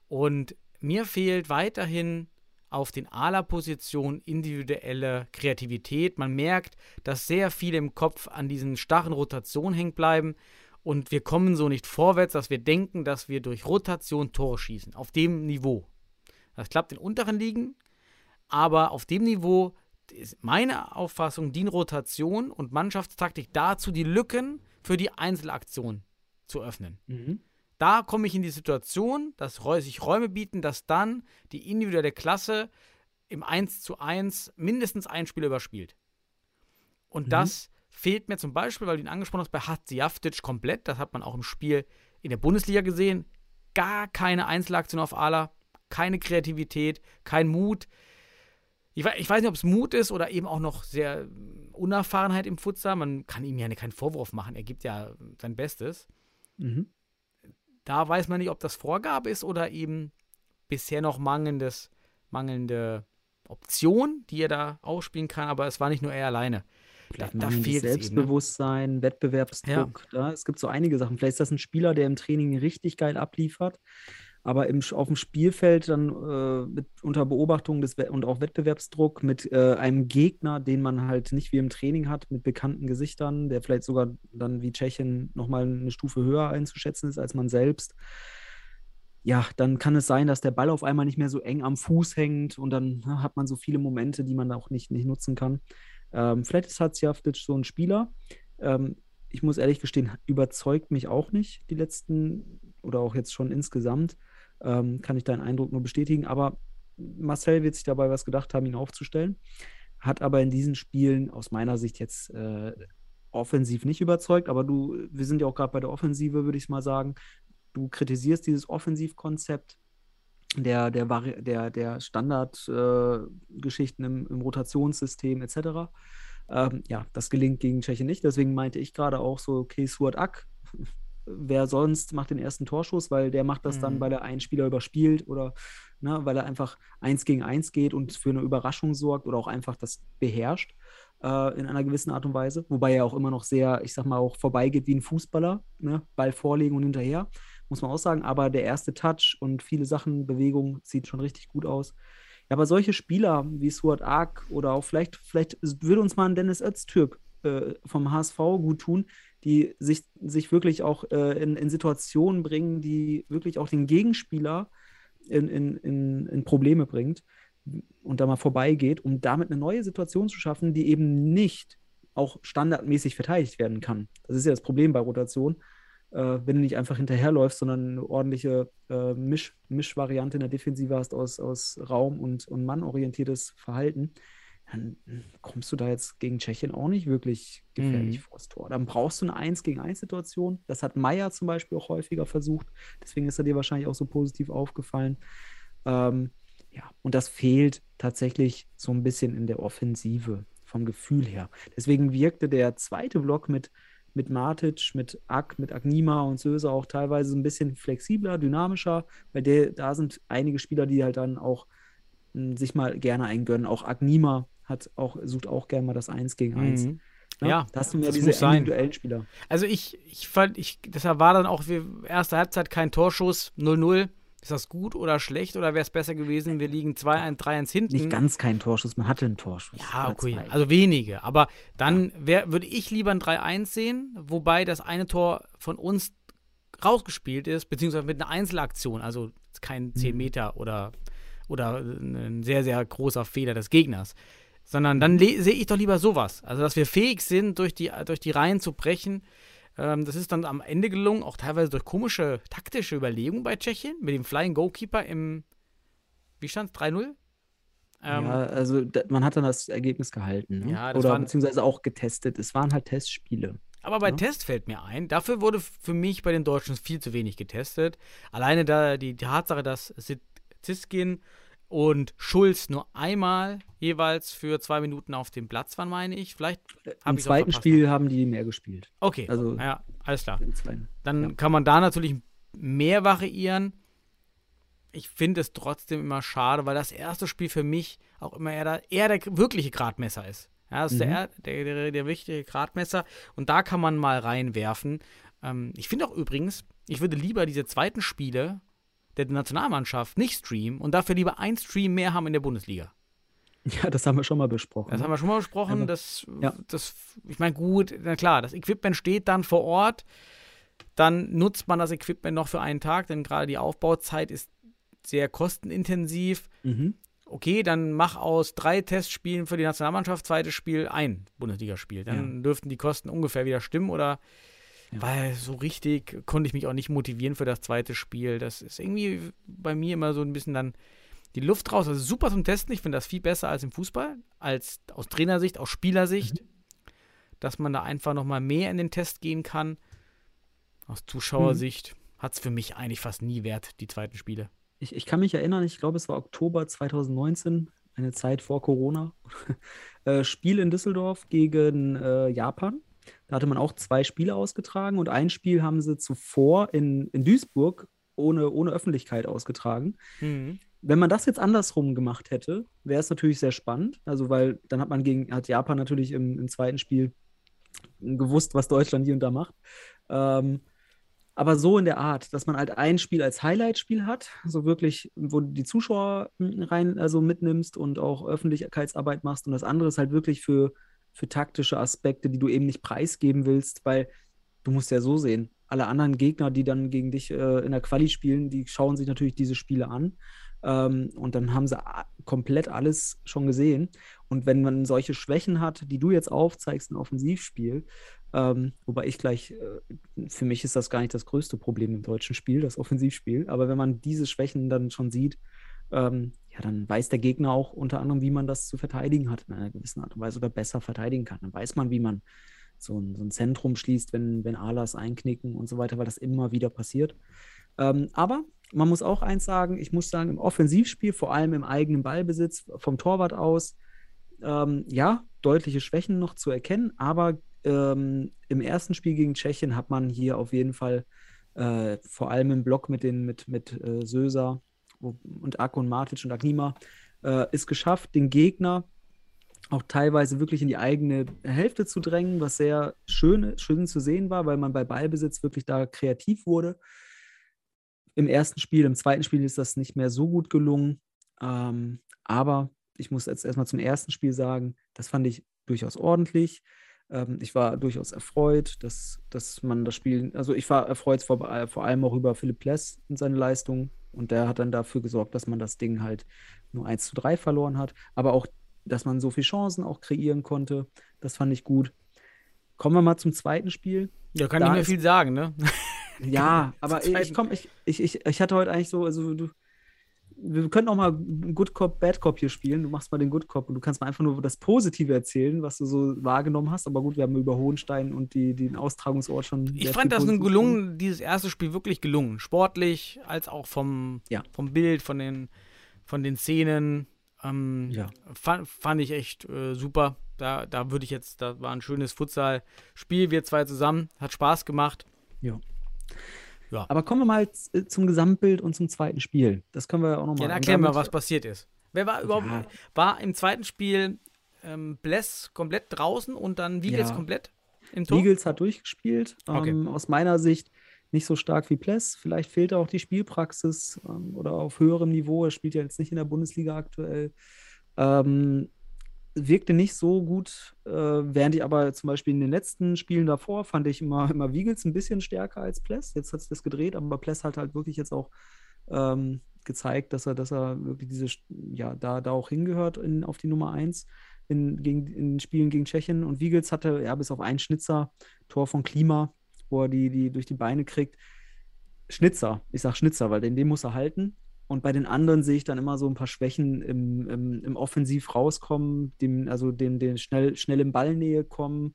Speaker 1: Und mir fehlt weiterhin auf den Ala-Positionen individuelle Kreativität. Man merkt, dass sehr viele im Kopf an diesen starren Rotationen hängen bleiben und wir kommen so nicht vorwärts, dass wir denken, dass wir durch Rotation Tore schießen. Auf dem Niveau. Das klappt in unteren Ligen, aber auf dem Niveau ist meine Auffassung, dient Rotation und Mannschaftstaktik dazu, die Lücken für die Einzelaktion zu öffnen. Mhm. Da komme ich in die Situation, dass sich Räume bieten, dass dann die individuelle Klasse im 1 zu 1 mindestens ein Spiel überspielt. Und mhm. das fehlt mir zum Beispiel, weil du ihn angesprochen hast, bei Hatzjaftic komplett. Das hat man auch im Spiel in der Bundesliga gesehen. Gar keine Einzelaktion auf Ala, keine Kreativität, kein Mut. Ich weiß, ich weiß nicht, ob es Mut ist oder eben auch noch sehr Unerfahrenheit im Futsal. Man kann ihm ja keinen Vorwurf machen. Er gibt ja sein Bestes. Mhm. Da weiß man nicht, ob das Vorgabe ist oder eben bisher noch mangelndes, mangelnde Option, die er da ausspielen kann, aber es war nicht nur er alleine.
Speaker 2: Da, da fehlt Selbstbewusstsein, eben, ne? Wettbewerbsdruck. Ja. Es gibt so einige Sachen. Vielleicht ist das ein Spieler, der im Training richtig geil abliefert, aber im, auf dem Spielfeld dann äh, mit, unter Beobachtung des und auch Wettbewerbsdruck mit äh, einem Gegner, den man halt nicht wie im Training hat, mit bekannten Gesichtern, der vielleicht sogar dann wie Tschechien nochmal eine Stufe höher einzuschätzen ist als man selbst. Ja, dann kann es sein, dass der Ball auf einmal nicht mehr so eng am Fuß hängt und dann na, ne, hat man so viele Momente, die man auch nicht, nicht nutzen kann. Ähm, vielleicht ist Hatzjaftic so ein Spieler. Ähm, ich muss ehrlich gestehen, überzeugt mich auch nicht die letzten oder auch jetzt schon insgesamt ähm, kann ich deinen Eindruck nur bestätigen. Aber Marcel wird sich dabei was gedacht haben, ihn aufzustellen. Hat aber in diesen Spielen aus meiner Sicht jetzt äh, offensiv nicht überzeugt. Aber du, wir sind ja auch gerade bei der Offensive, würde ich mal sagen. Du kritisierst dieses Offensivkonzept der, der, der, der Standardgeschichten äh, im, im, Rotationssystem etc. Ähm, ja, das gelingt gegen Tschechien nicht. Deswegen meinte ich gerade auch so, okay, Suat Ak wer sonst macht den ersten Torschuss, weil der macht das mhm. dann, weil er einen Spieler überspielt oder ne, weil er einfach eins gegen eins geht und für eine Überraschung sorgt oder auch einfach das beherrscht äh, in einer gewissen Art und Weise. Wobei er auch immer noch sehr, ich sag mal, auch vorbeigeht wie ein Fußballer, ne? Ball vorlegen und hinterher, muss man auch sagen. Aber der erste Touch und viele Sachen, Bewegung sieht schon richtig gut aus. Ja, aber solche Spieler wie Suat Ark oder auch vielleicht, vielleicht würde uns mal ein Dennis Öztürk äh, vom HSV gut tun, die sich, sich wirklich auch äh, in, in Situationen bringen, die wirklich auch den Gegenspieler in, in, in, in Probleme bringt und da mal vorbeigeht, um damit eine neue Situation zu schaffen, die eben nicht auch standardmäßig verteidigt werden kann. Das ist ja das Problem bei Rotation. Äh, wenn du nicht einfach hinterherläufst, sondern eine ordentliche äh, Misch, Mischvariante in der Defensive hast aus, aus Raum- und, und Mannorientiertes Verhalten, dann kommst du da jetzt gegen Tschechien auch nicht wirklich gefährlich mhm. vors Tor. Dann brauchst du eine 1 gegen 1 Situation. Das hat Meier zum Beispiel auch häufiger versucht. Deswegen ist er dir wahrscheinlich auch so positiv aufgefallen. Ähm, ja, und das fehlt tatsächlich so ein bisschen in der Offensive vom Gefühl her. Deswegen wirkte der zweite Block mit, mit Matic, mit Ak, mit Agnima und Söse auch teilweise so ein bisschen flexibler, dynamischer, weil der, da sind einige Spieler, die halt dann auch hm, sich mal gerne eingönnen. Auch Agnima hat auch, sucht auch gerne mal das 1 gegen 1. Mhm.
Speaker 1: Ja, ja,
Speaker 2: da hast du mehr diese individuellen Spieler.
Speaker 1: Also ich, ich fand, ich, deshalb war dann auch für erste Halbzeit kein Torschuss, 0-0. Ist das gut oder schlecht oder wäre es besser gewesen, wir liegen 2-1, 3-1 hinten?
Speaker 2: Nicht ganz kein Torschuss, man hatte einen Torschuss.
Speaker 1: Ja, okay, also wenige. Aber dann ja. würde ich lieber ein 3-1 sehen, wobei das eine Tor von uns rausgespielt ist, beziehungsweise mit einer Einzelaktion, also kein 10 mhm. Meter oder, oder ein sehr, sehr großer Fehler des Gegners. Sondern dann sehe ich doch lieber sowas. Also, dass wir fähig sind, durch die, durch die Reihen zu brechen ähm, das ist dann am Ende gelungen, auch teilweise durch komische taktische Überlegungen bei Tschechien, mit dem Flying Goalkeeper im, wie stand es, 3-0?
Speaker 2: Ähm, ja, also man hat dann das Ergebnis gehalten. Ne? Ja, Oder waren, beziehungsweise auch getestet. Es waren halt Testspiele.
Speaker 1: Aber bei ja? Test fällt mir ein, dafür wurde für mich bei den Deutschen viel zu wenig getestet. Alleine da die, die Tatsache, dass Ziskin und Schulz nur einmal jeweils für zwei Minuten auf dem Platz waren, meine ich. Vielleicht
Speaker 2: Im zweiten Spiel haben die mehr gespielt.
Speaker 1: Okay, also ja, alles klar. Dann ja. kann man da natürlich mehr variieren. Ich finde es trotzdem immer schade, weil das erste Spiel für mich auch immer eher der, eher der wirkliche Gradmesser ist. Ja, das ist mhm. der, der, der, der wichtige Gradmesser und da kann man mal reinwerfen. Ähm, ich finde auch übrigens, ich würde lieber diese zweiten Spiele der Nationalmannschaft nicht streamen und dafür lieber ein Stream mehr haben in der Bundesliga.
Speaker 2: Ja, das haben wir schon mal besprochen.
Speaker 1: Das haben wir schon mal besprochen. Aber, das, ja. das, ich meine, gut, na klar, das Equipment steht dann vor Ort. Dann nutzt man das Equipment noch für einen Tag, denn gerade die Aufbauzeit ist sehr kostenintensiv. Mhm. Okay, dann mach aus drei Testspielen für die Nationalmannschaft zweites Spiel ein Bundesligaspiel. Dann ja. dürften die Kosten ungefähr wieder stimmen oder. Weil so richtig konnte ich mich auch nicht motivieren für das zweite Spiel. Das ist irgendwie bei mir immer so ein bisschen dann die Luft raus. Also super zum Testen. Ich finde das viel besser als im Fußball, als aus Trainersicht, aus Spielersicht. Mhm. Dass man da einfach nochmal mehr in den Test gehen kann. Aus Zuschauersicht mhm. hat es für mich eigentlich fast nie wert, die zweiten Spiele.
Speaker 2: Ich, ich kann mich erinnern, ich glaube, es war Oktober 2019, eine Zeit vor Corona. äh, Spiel in Düsseldorf gegen äh, Japan. Da hatte man auch zwei Spiele ausgetragen und ein Spiel haben sie zuvor in, in Duisburg ohne, ohne Öffentlichkeit ausgetragen. Mhm. Wenn man das jetzt andersrum gemacht hätte, wäre es natürlich sehr spannend. Also, weil dann hat man gegen, hat Japan natürlich im, im zweiten Spiel gewusst, was Deutschland hier und da macht. Ähm, aber so in der Art, dass man halt ein Spiel als Highlight-Spiel hat, so wirklich, wo du die Zuschauer rein also mitnimmst und auch Öffentlichkeitsarbeit machst und das andere ist halt wirklich für, für taktische Aspekte, die du eben nicht preisgeben willst, weil du musst ja so sehen, alle anderen Gegner, die dann gegen dich äh, in der Quali spielen, die schauen sich natürlich diese Spiele an. Ähm, und dann haben sie komplett alles schon gesehen. Und wenn man solche Schwächen hat, die du jetzt aufzeigst im Offensivspiel, ähm, wobei ich gleich, äh, für mich ist das gar nicht das größte Problem im deutschen Spiel, das Offensivspiel. Aber wenn man diese Schwächen dann schon sieht, ähm, ja, dann weiß der Gegner auch unter anderem, wie man das zu verteidigen hat in einer gewissen Art und Weise oder besser verteidigen kann. Dann weiß man, wie man so ein, so ein Zentrum schließt, wenn, wenn Alas einknicken und so weiter, weil das immer wieder passiert. Ähm, aber man muss auch eins sagen, ich muss sagen, im Offensivspiel, vor allem im eigenen Ballbesitz vom Torwart aus, ähm, ja, deutliche Schwächen noch zu erkennen, aber ähm, im ersten Spiel gegen Tschechien hat man hier auf jeden Fall äh, vor allem im Block mit den mit, mit äh, Söser und Akko und Matic und Agnima äh, ist geschafft, den Gegner auch teilweise wirklich in die eigene Hälfte zu drängen, was sehr schön, schön zu sehen war, weil man bei Ballbesitz wirklich da kreativ wurde. Im ersten Spiel, im zweiten Spiel ist das nicht mehr so gut gelungen. Ähm, aber ich muss jetzt erstmal zum ersten Spiel sagen, das fand ich durchaus ordentlich. Ähm, ich war durchaus erfreut, dass, dass man das Spiel, also ich war erfreut vor, vor allem auch über Philipp Pless und seine Leistung. Und der hat dann dafür gesorgt, dass man das Ding halt nur 1 zu 3 verloren hat. Aber auch, dass man so viele Chancen auch kreieren konnte. Das fand ich gut. Kommen wir mal zum zweiten Spiel.
Speaker 1: Ja, kann
Speaker 2: Da
Speaker 1: mehr
Speaker 2: ist-
Speaker 1: viel sagen, ne?
Speaker 2: Ja, aber ich,
Speaker 1: Zweiten.
Speaker 2: komm, ich, ich, ich, ich hatte heute eigentlich so, also du, wir könnten auch mal Good Cop, Bad Cop hier spielen. Du machst mal den Good Cop und du kannst mal einfach nur das Positive erzählen, was du so wahrgenommen hast. Aber gut, wir haben über Hohenstein und die, den Austragungsort schon.
Speaker 1: Ich fand das ein gelungen, dieses erste Spiel wirklich gelungen. Sportlich, als auch vom,
Speaker 2: Ja.
Speaker 1: vom Bild, von den, von den Szenen. Ähm,
Speaker 2: Ja.
Speaker 1: fand, fand ich echt äh, super. Da, da würde ich jetzt, da war ein schönes Futsal-Spiel, wir zwei zusammen, hat Spaß gemacht.
Speaker 2: Ja.
Speaker 1: Ja.
Speaker 2: Aber kommen wir mal z- zum Gesamtbild und zum zweiten Spiel. Das können wir ja auch nochmal.
Speaker 1: Ja, dann erklären wir, was passiert ist. Wer war überhaupt,
Speaker 2: Ja.
Speaker 1: war im zweiten Spiel ähm, Bless komplett draußen und dann Wiegels
Speaker 2: Ja.
Speaker 1: komplett im Tor?
Speaker 2: Wiegels hat durchgespielt.
Speaker 1: Okay.
Speaker 2: Ähm, aus meiner Sicht nicht so stark wie Pless. Vielleicht fehlt auch die Spielpraxis ähm, oder auf höherem Niveau. Er spielt ja jetzt nicht in der Bundesliga aktuell. Ähm, wirkte nicht so gut, äh, während ich aber zum Beispiel in den letzten Spielen davor fand ich immer, immer Wiegels ein bisschen stärker als Pless. Jetzt hat sich das gedreht, aber Pless hat halt wirklich jetzt auch ähm, gezeigt, dass er, dass er wirklich diese, ja, da, da auch hingehört in, auf die Nummer 1 in, gegen, in Spielen gegen Tschechien. Und Wiegels hatte ja bis auf einen Schnitzer, Tor von Klima, wo er die, die durch die Beine kriegt. Schnitzer, ich sag Schnitzer, weil den, den muss er halten. Und bei den anderen sehe ich dann immer so ein paar Schwächen im, im, im Offensiv rauskommen, dem, also dem, den schnell, schnell in Ballnähe kommen,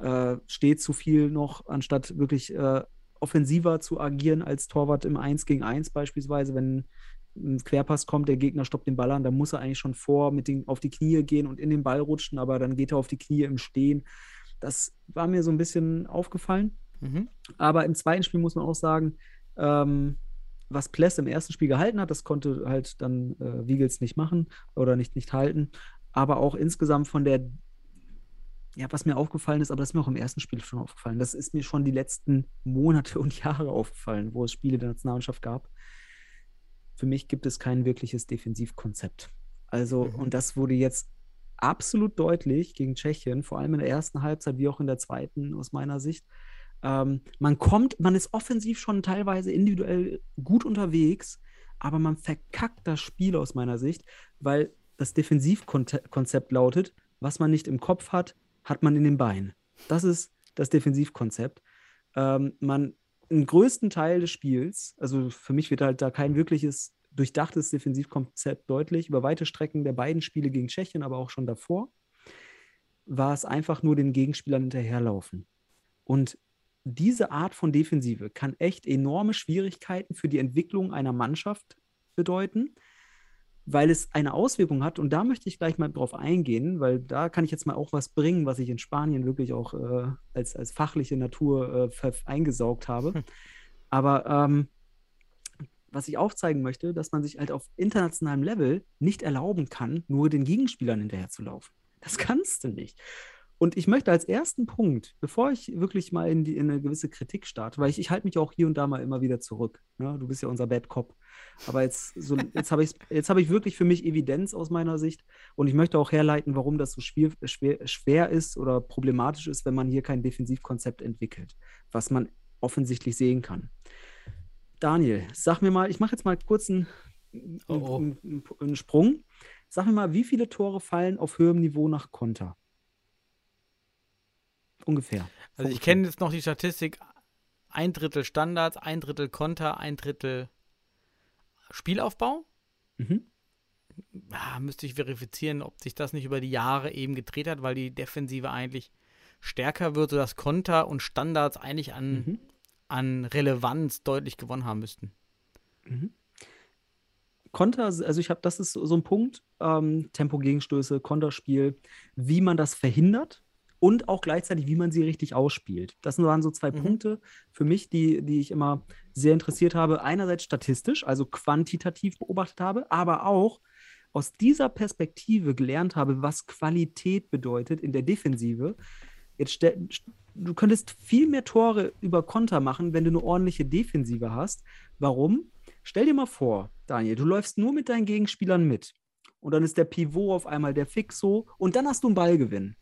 Speaker 2: äh, steht zu viel noch, anstatt wirklich äh, offensiver zu agieren als Torwart im 1 gegen 1 beispielsweise, wenn ein Querpass kommt, der Gegner stoppt den Ball an, dann muss er eigentlich schon vor mit den, auf die Knie gehen und in den Ball rutschen, aber dann geht er auf die Knie im Stehen. Das war mir so ein bisschen aufgefallen.
Speaker 1: Mhm.
Speaker 2: Aber im zweiten Spiel muss man auch sagen, ähm, was Pless im ersten Spiel gehalten hat, das konnte halt dann äh, Wiegels nicht machen oder nicht, nicht halten. Aber auch insgesamt von der, ja, was mir aufgefallen ist, aber das ist mir auch im ersten Spiel schon aufgefallen, das ist mir schon die letzten Monate und Jahre aufgefallen, wo es Spiele der Nationalmannschaft gab. Für mich gibt es kein wirkliches Defensivkonzept. Also,
Speaker 1: Mhm.
Speaker 2: und das wurde jetzt absolut deutlich gegen Tschechien, vor allem in der ersten Halbzeit wie auch in der zweiten aus meiner Sicht. Ähm, man kommt, man ist offensiv schon teilweise individuell gut unterwegs, aber man verkackt das Spiel aus meiner Sicht, weil das Defensivkonzept lautet, was man nicht im Kopf hat, hat man in den Beinen. Das ist das Defensivkonzept. Ähm, man im größten Teil des Spiels, also für mich wird halt da kein wirkliches durchdachtes Defensivkonzept deutlich, über weite Strecken der beiden Spiele gegen Tschechien, aber auch schon davor, war es einfach nur den Gegenspielern hinterherlaufen. Und diese Art von Defensive kann echt enorme Schwierigkeiten für die Entwicklung einer Mannschaft bedeuten, weil es eine Auswirkung hat. Und da möchte ich gleich mal drauf eingehen, weil da kann ich jetzt mal auch was bringen, was ich in Spanien wirklich auch äh, als, als fachliche Natur äh, eingesaugt habe.
Speaker 1: Hm.
Speaker 2: Aber ähm, was ich aufzeigen möchte, dass man sich halt auf internationalem Level nicht erlauben kann, nur den Gegenspielern hinterherzulaufen. Das kannst du nicht. Und ich möchte als ersten Punkt, bevor ich wirklich mal in, die, in eine gewisse Kritik starte, weil ich, ich halte mich auch hier und da mal immer wieder zurück. Ne? Du bist ja unser Bad Cop. Aber jetzt, so, jetzt habe ich, jetzt hab ich wirklich für mich Evidenz aus meiner Sicht und ich möchte auch herleiten, warum das so schwer, schwer, schwer ist oder problematisch ist, wenn man hier kein Defensivkonzept entwickelt, was man offensichtlich sehen kann. Daniel, sag mir mal, ich mache jetzt mal kurz einen,
Speaker 1: Oh, oh.
Speaker 2: einen, einen, einen Sprung. Sag mir mal, wie viele Tore fallen auf höherem Niveau nach Konter? Ungefähr.
Speaker 1: Also ich kenne jetzt noch die Statistik, ein Drittel Standards, ein Drittel Konter, ein Drittel Spielaufbau.
Speaker 2: Mhm.
Speaker 1: Ah, müsste ich verifizieren, ob sich das nicht über die Jahre eben gedreht hat, weil die Defensive eigentlich stärker wird, sodass Konter und Standards eigentlich an,
Speaker 2: Mhm.
Speaker 1: an Relevanz deutlich gewonnen haben müssten.
Speaker 2: Konter, also ich habe, das ist so ein Punkt, ähm, Tempo-Gegenstöße, Konterspiel, wie man das verhindert und auch gleichzeitig, wie man sie richtig ausspielt. Das waren so zwei
Speaker 1: Mhm.
Speaker 2: Punkte für mich, die, die ich immer sehr interessiert habe. Einerseits statistisch, also quantitativ beobachtet habe, aber auch aus dieser Perspektive gelernt habe, was Qualität bedeutet in der Defensive. Jetzt stell, du könntest viel mehr Tore über Konter machen, wenn du eine ordentliche Defensive hast. Warum? Stell dir mal vor, Daniel, du läufst nur mit deinen Gegenspielern mit. Und dann ist der Pivot auf einmal der Fixo und dann hast du einen Ballgewinn.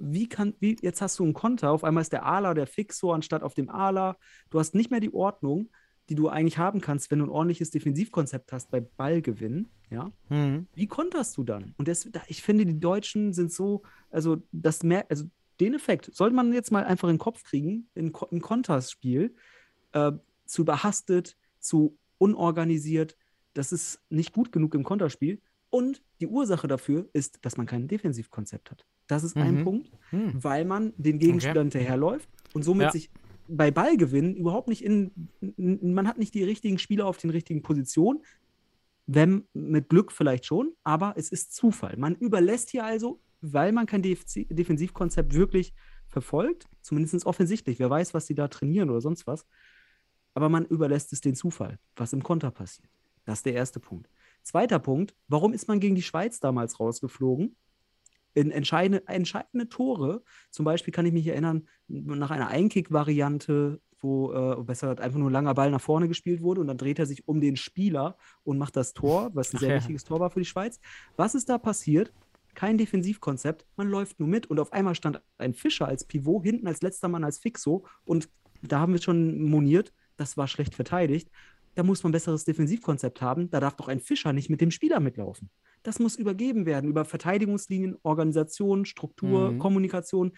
Speaker 2: Wie kann, wie, jetzt hast du einen Konter, auf einmal ist der Ala der Fixo anstatt auf dem Ala. Du hast nicht mehr die Ordnung, die du eigentlich haben kannst, wenn du ein ordentliches Defensivkonzept hast bei Ballgewinn. Ja?
Speaker 1: Mhm.
Speaker 2: Wie konterst du dann? Und das, ich finde, die Deutschen sind so, also das mehr, also den Effekt sollte man jetzt mal einfach in den Kopf kriegen, in, im Konterspiel, äh, zu überhastet, zu unorganisiert. Das ist nicht gut genug im Konterspiel. Und die Ursache dafür ist, dass man kein Defensivkonzept hat. Das ist ein
Speaker 1: Mhm.
Speaker 2: Punkt,
Speaker 1: Hm.
Speaker 2: weil man den Gegenspieler hinterherläuft und somit
Speaker 1: Ja.
Speaker 2: sich bei Ballgewinn überhaupt nicht in, man hat nicht die richtigen Spieler auf den richtigen Positionen. Wenn mit Glück vielleicht schon, aber es ist Zufall. Man überlässt hier also, weil man kein Def Defensivkonzept wirklich verfolgt, zumindest offensichtlich, wer weiß, was sie da trainieren oder sonst was, aber man überlässt es den Zufall, was im Konter passiert. Das ist der erste Punkt. Zweiter Punkt, warum ist man gegen die Schweiz damals rausgeflogen? In entscheidende, entscheidende Tore, zum Beispiel kann ich mich erinnern, nach einer Einkick-Variante, wo äh, besser gesagt, einfach nur ein langer Ball nach vorne gespielt wurde und dann dreht er sich um den Spieler und macht das Tor, was ein sehr
Speaker 1: ja.
Speaker 2: wichtiges Tor war für die Schweiz. Was ist da passiert? Kein Defensivkonzept, man läuft nur mit und auf einmal stand ein Fischer als Pivot, hinten als letzter Mann als Fixo und da haben wir schon moniert, das war schlecht verteidigt. Da muss man ein besseres Defensivkonzept haben. Da darf doch ein Fischer nicht mit dem Spieler mitlaufen. Das muss übergeben werden über Verteidigungslinien, Organisation, Struktur,
Speaker 1: Mhm.
Speaker 2: Kommunikation.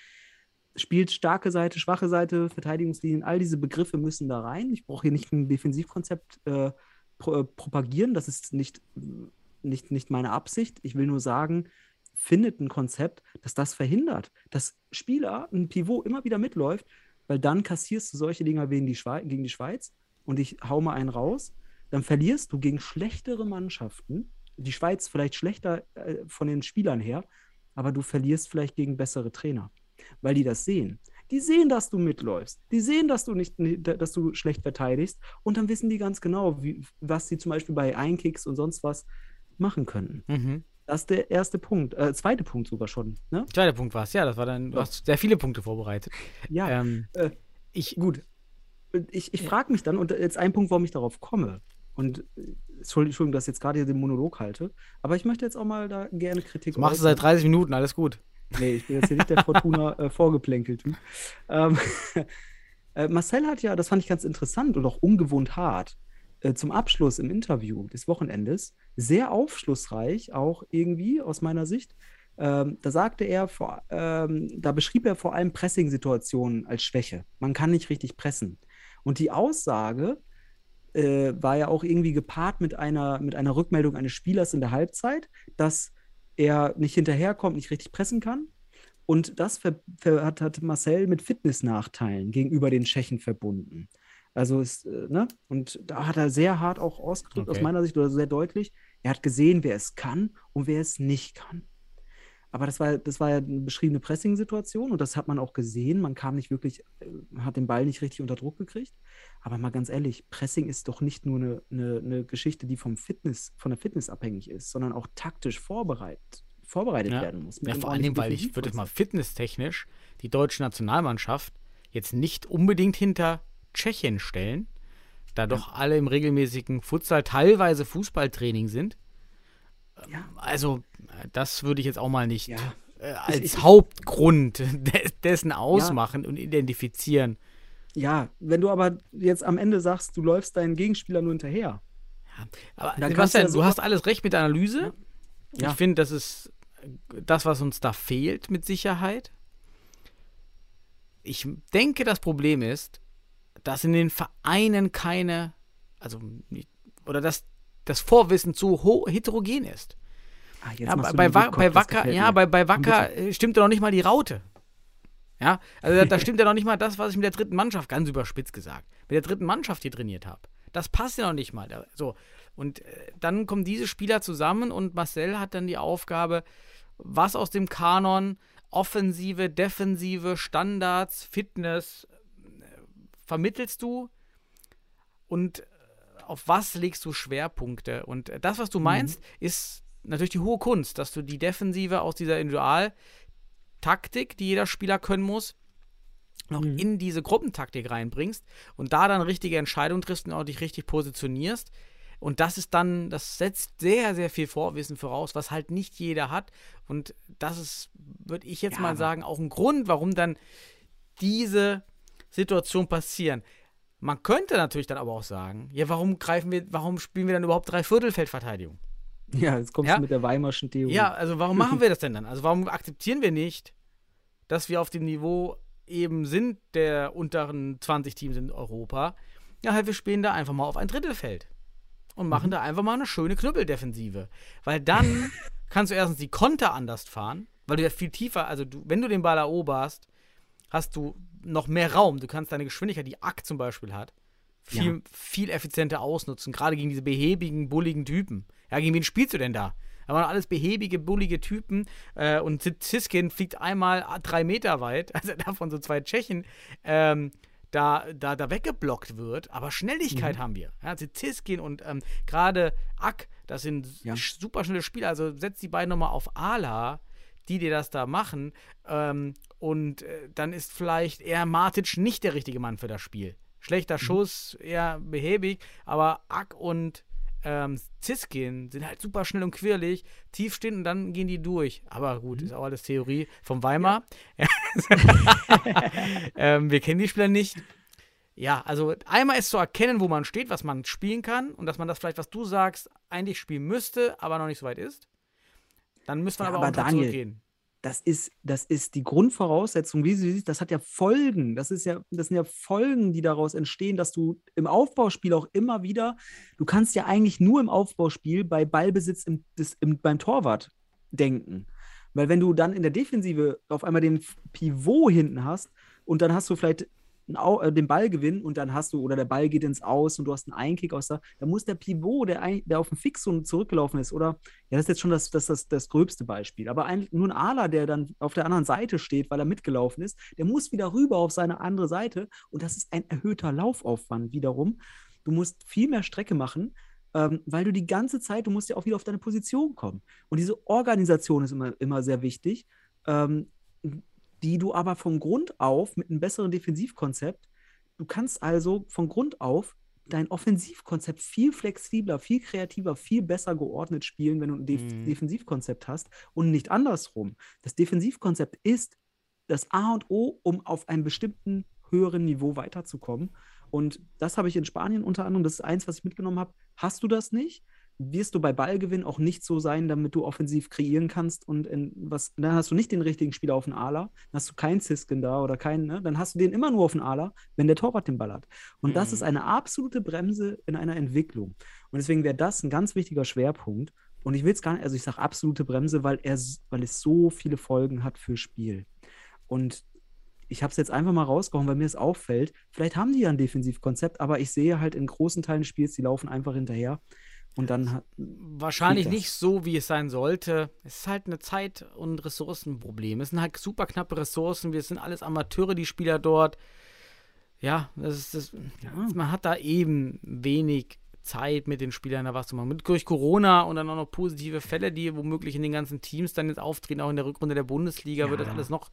Speaker 2: Spielt starke Seite, schwache Seite, Verteidigungslinien, all diese Begriffe müssen da rein. Ich brauche hier nicht ein Defensivkonzept äh, pro, äh, propagieren. Das ist nicht, nicht, nicht meine Absicht. Ich will nur sagen, findet ein Konzept, das das verhindert, dass Spieler, ein Pivot immer wieder mitläuft, weil dann kassierst du solche Dinger gegen die, Schweiz, gegen die Schweiz und ich hau mal einen raus, dann verlierst du gegen schlechtere Mannschaften, die Schweiz vielleicht schlechter äh, von den Spielern her, aber du verlierst vielleicht gegen bessere Trainer, weil die das sehen. Die sehen, dass du mitläufst. Die sehen, dass du nicht, dass du schlecht verteidigst und dann wissen die ganz genau, wie, was sie zum Beispiel bei Einkicks und sonst was machen könnten.
Speaker 1: Mhm.
Speaker 2: Das ist der erste Punkt, äh, zweite Punkt sogar schon. Ne?
Speaker 1: Zweiter Punkt war es, ja, das war dann, du
Speaker 2: Ja.
Speaker 1: hast sehr viele Punkte vorbereitet.
Speaker 2: Ja,
Speaker 1: Ähm,
Speaker 2: äh,
Speaker 1: ich,
Speaker 2: gut. Ich, ich frage mich dann, und jetzt ein Punkt, warum ich darauf komme. Und äh, Entschuldigung, dass ich jetzt gerade hier den Monolog halte, aber ich möchte jetzt auch mal da gerne Kritik
Speaker 1: das machst du seit 30 Minuten, alles gut.
Speaker 2: Nee, ich bin jetzt hier nicht der Fortuna äh, vorgeplänkelt. Ähm, äh, Marcel hat ja, das fand ich ganz interessant und auch ungewohnt hart, äh, zum Abschluss im Interview des Wochenendes, sehr aufschlussreich, auch irgendwie aus meiner Sicht. Ähm, da sagte er, vor, ähm, da beschrieb er vor allem Pressing-Situationen als Schwäche. Man kann nicht richtig pressen. Und die Aussage äh, war ja auch irgendwie gepaart mit einer, mit einer Rückmeldung eines Spielers in der Halbzeit, dass er nicht hinterherkommt, nicht richtig pressen kann. Und das hat, hat Marcel mit Fitnessnachteilen gegenüber den Tschechen verbunden. Also ist, äh, ne? Und da hat er sehr hart auch ausgedrückt, aus
Speaker 1: Okay.
Speaker 2: meiner Sicht, oder sehr deutlich. Er hat gesehen, wer es kann und wer es nicht kann. Aber das war, das war ja eine beschriebene Pressing-Situation und das hat man auch gesehen. Man kam nicht wirklich, äh, hat den Ball nicht richtig unter Druck gekriegt. Aber mal ganz ehrlich, Pressing ist doch nicht nur eine, eine, eine Geschichte, die vom Fitness, von der Fitness abhängig ist, sondern auch taktisch vorbereitet, vorbereitet
Speaker 1: Ja.
Speaker 2: werden muss.
Speaker 1: Ja, vor Dingen, weil ich würde es mal fitnesstechnisch die deutsche Nationalmannschaft jetzt nicht unbedingt hinter Tschechien stellen, da doch alle im regelmäßigen Futsal, teilweise Fußballtraining sind.
Speaker 2: Ja.
Speaker 1: Also, äh, das würde ich jetzt auch mal nicht
Speaker 2: Ja.
Speaker 1: äh, als
Speaker 2: ich- ich-
Speaker 1: Hauptgrund de dessen ausmachen und identifizieren.
Speaker 2: Ja, wenn du aber jetzt am Ende sagst, du läufst deinen Gegenspieler nur hinterher.
Speaker 1: Aber
Speaker 2: du
Speaker 1: Sebastian,
Speaker 2: ja
Speaker 1: du
Speaker 2: so-
Speaker 1: hast alles recht mit der Analyse.
Speaker 2: Ja.
Speaker 1: Ich finde, das ist das, was uns da fehlt, mit Sicherheit. Ich denke, das Problem ist, dass in den Vereinen keine, also nicht, oder dass das Vorwissen zu heterogen ist.
Speaker 2: Ah,
Speaker 1: Ja, bei, Wa- bei Wacker, ja, bei, bei Wacker
Speaker 2: bitte.
Speaker 1: stimmt ja noch nicht mal die Raute. Ja, also da, da stimmt ja noch nicht mal das, was ich mit der dritten Mannschaft, ganz überspitzt gesagt, mit der dritten Mannschaft hier trainiert habe. Das passt ja noch nicht mal. So. Und äh, dann kommen diese Spieler zusammen und Marcel hat dann die Aufgabe, was aus dem Kanon, Offensive, Defensive, Standards, Fitness, äh, vermittelst du und auf was legst du Schwerpunkte? Und äh, das, was du meinst, ist natürlich die hohe Kunst, dass du die Defensive aus dieser Individualtaktik, die jeder Spieler können muss, noch in diese Gruppentaktik reinbringst und da dann richtige Entscheidungen triffst und auch dich richtig positionierst. Und das ist dann, das setzt sehr, sehr viel Vorwissen voraus, was halt nicht jeder hat. Und das ist würde ich jetzt
Speaker 2: Ja,
Speaker 1: mal sagen, auch ein Grund, warum dann diese Situation passieren. Man könnte natürlich dann aber auch sagen, ja, warum greifen wir, warum spielen wir dann überhaupt Dreiviertelfeldverteidigung?
Speaker 2: Ja, jetzt kommst
Speaker 1: Ja.
Speaker 2: du mit der Weimarschen Theorie.
Speaker 1: Ja, also warum machen wir das denn dann? Also warum akzeptieren wir nicht, dass wir auf dem Niveau eben sind der unteren 20 Teams in Europa? Ja, halt, wir spielen da einfach mal auf ein Drittelfeld und machen da einfach mal eine schöne Knüppeldefensive. Weil dann kannst du erstens die Konter anders fahren, weil du ja viel tiefer, also du, wenn du den Ball eroberst, hast du noch mehr Raum. Du kannst deine Geschwindigkeit, die Ack zum Beispiel hat, viel,
Speaker 2: Ja.
Speaker 1: viel effizienter ausnutzen, gerade gegen diese behäbigen, bulligen Typen. Ja, gegen wen spielst du denn da? Da waren alles behäbige, bullige Typen äh, und Ziskin fliegt einmal drei Meter weit, also davon so zwei Tschechen, ähm, da, da, da weggeblockt wird. Aber Schnelligkeit haben wir. Ja, Ziskin und ähm, gerade Ack, das sind
Speaker 2: Ja.
Speaker 1: super schnelle Spieler. Also setz die beiden nochmal auf Ala, die dir das da machen. Ähm, und äh, dann ist vielleicht eher Matic nicht der richtige Mann für das Spiel. Schlechter Schuss, eher behäbig, aber Ack und ähm, Ziskin sind halt super schnell und quirlig, tief stehen und dann gehen die durch. Aber gut, ist auch alles Theorie vom Weimar. ähm, wir kennen die Spieler nicht. Ja, also einmal ist zu erkennen, wo man steht, was man spielen kann und dass man das vielleicht, was du sagst, eigentlich spielen müsste, aber noch nicht so weit ist. Dann müsste man
Speaker 2: Ja,
Speaker 1: aber,
Speaker 2: aber
Speaker 1: auch
Speaker 2: Daniel,
Speaker 1: zurückgehen.
Speaker 2: das ist, das ist die Grundvoraussetzung, wie du siehst, das hat ja Folgen. Das ist ja, das sind ja Folgen, die daraus entstehen, dass du im Aufbauspiel auch immer wieder, du kannst ja eigentlich nur im Aufbauspiel bei Ballbesitz im, des, im, beim Torwart denken. Weil wenn du dann in der Defensive auf einmal den Pivot hinten hast und dann hast du vielleicht den Ball gewinnen und dann hast du, oder der Ball geht ins Aus und du hast einen Einkick aus da, dann muss der Pivot, der, ein, der auf dem Fixum zurückgelaufen ist, oder ja, das ist jetzt schon das, das, das, das gröbste Beispiel. Aber ein, nur ein Ala, der dann auf der anderen Seite steht, weil er mitgelaufen ist, der muss wieder rüber auf seine andere Seite. Und das ist ein erhöhter Laufaufwand wiederum. Du musst viel mehr Strecke machen, ähm, weil du die ganze Zeit, du musst ja auch wieder auf deine Position kommen. Und diese Organisation ist immer, immer sehr wichtig, ähm, die du aber von Grund auf mit einem besseren Defensivkonzept, du kannst also von Grund auf dein Offensivkonzept viel flexibler, viel kreativer, viel besser geordnet spielen, wenn du ein Def
Speaker 1: Mhm.
Speaker 2: Defensivkonzept hast und nicht andersrum. Das Defensivkonzept ist das A und O, um auf einem bestimmten höheren Niveau weiterzukommen. Und das habe ich in Spanien unter anderem, das ist eins, was ich mitgenommen habe. Hast du das nicht, wirst du bei Ballgewinn auch nicht so sein, damit du offensiv kreieren kannst und in was, dann hast du nicht den richtigen Spieler auf den Ala, dann hast du keinen Zisken da oder keinen, ne? dann hast du den immer nur auf den Ala, wenn der Torwart den Ball hat. Und das
Speaker 1: Mhm.
Speaker 2: ist eine absolute Bremse in einer Entwicklung. Und deswegen wäre das ein ganz wichtiger Schwerpunkt. Und ich will es gar nicht, also ich sage absolute Bremse, weil, er, weil es so viele Folgen hat für Spiel. Und ich habe es jetzt einfach mal rausgehauen, weil mir es auffällt. Vielleicht haben die ja ein Defensivkonzept, aber ich sehe halt in großen Teilen des Spiels, die laufen einfach hinterher. Und dann hat,
Speaker 1: Wahrscheinlich nicht so, wie es sein sollte. Es ist halt eine Zeit- und Ressourcenproblem. Es sind halt super knappe Ressourcen. Wir sind alles Amateure, die Spieler dort. Ja, das ist das, man hat da eben wenig Zeit mit den Spielern da was zu machen. Mit, durch Corona und dann auch noch positive Fälle, die womöglich in den ganzen Teams dann jetzt auftreten, auch in der Rückrunde der Bundesliga, wird das
Speaker 2: Ja.
Speaker 1: alles noch,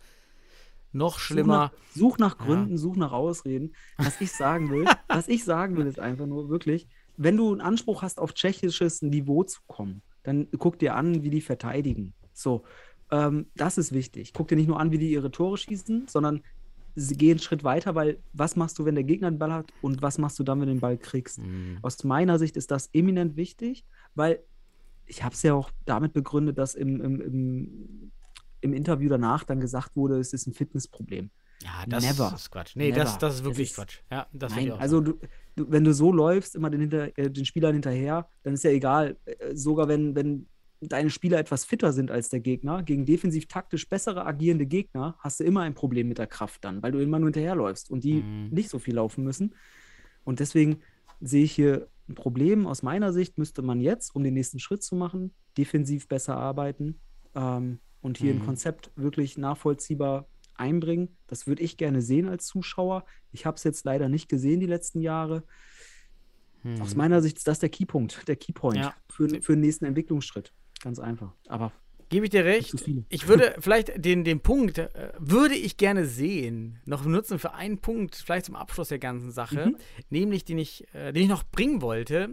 Speaker 1: noch
Speaker 2: Such
Speaker 1: schlimmer.
Speaker 2: nach, such nach
Speaker 1: Ja.
Speaker 2: Gründen, such nach Ausreden. Was ich sagen will, was ich sagen will, ist einfach nur wirklich, wenn du einen Anspruch hast, auf tschechisches Niveau zu kommen, dann guck dir an, wie die verteidigen. So, ähm, das ist wichtig. Guck dir nicht nur an, wie die ihre Tore schießen, sondern sie gehen einen Schritt weiter, weil was machst du, wenn der Gegner den Ball hat und was machst du dann, wenn du den Ball kriegst?
Speaker 1: Mhm.
Speaker 2: Aus meiner Sicht ist das eminent wichtig, weil ich habe es ja auch damit begründet, dass im, im, im, im Interview danach dann gesagt wurde, es ist ein Fitnessproblem.
Speaker 1: Ja, das
Speaker 2: Never.
Speaker 1: ist Quatsch. Nee,
Speaker 2: Never.
Speaker 1: das, das ist wirklich
Speaker 2: ist-
Speaker 1: Quatsch. Ja, das
Speaker 2: Nein, also du, wenn du so läufst, immer den, hinter, äh, den Spielern hinterher, dann ist ja egal. Äh, sogar wenn, wenn deine Spieler etwas fitter sind als der Gegner, gegen defensiv taktisch bessere agierende Gegner, hast du immer ein Problem mit der Kraft dann, weil du immer nur hinterherläufst und die
Speaker 1: Mhm.
Speaker 2: nicht so viel laufen müssen. Und deswegen sehe ich hier ein Problem. Aus meiner Sicht müsste man jetzt, um den nächsten Schritt zu machen, defensiv besser arbeiten ähm, und hier
Speaker 1: Mhm.
Speaker 2: ein Konzept wirklich nachvollziehbar einbringen. Das würde ich gerne sehen als Zuschauer. Ich habe es jetzt leider nicht gesehen die letzten Jahre.
Speaker 1: Mhm.
Speaker 2: Aus meiner Sicht ist das der Keypunkt, der Keypoint
Speaker 1: Ja.
Speaker 2: für, für den nächsten Entwicklungsschritt. Ganz einfach. Aber
Speaker 1: Gebe ich dir recht. Ich würde vielleicht den, den Punkt, äh, würde ich gerne sehen, noch nutzen für einen Punkt, vielleicht zum Abschluss der ganzen Sache,
Speaker 2: Mhm.
Speaker 1: nämlich den ich, äh, den ich noch bringen wollte.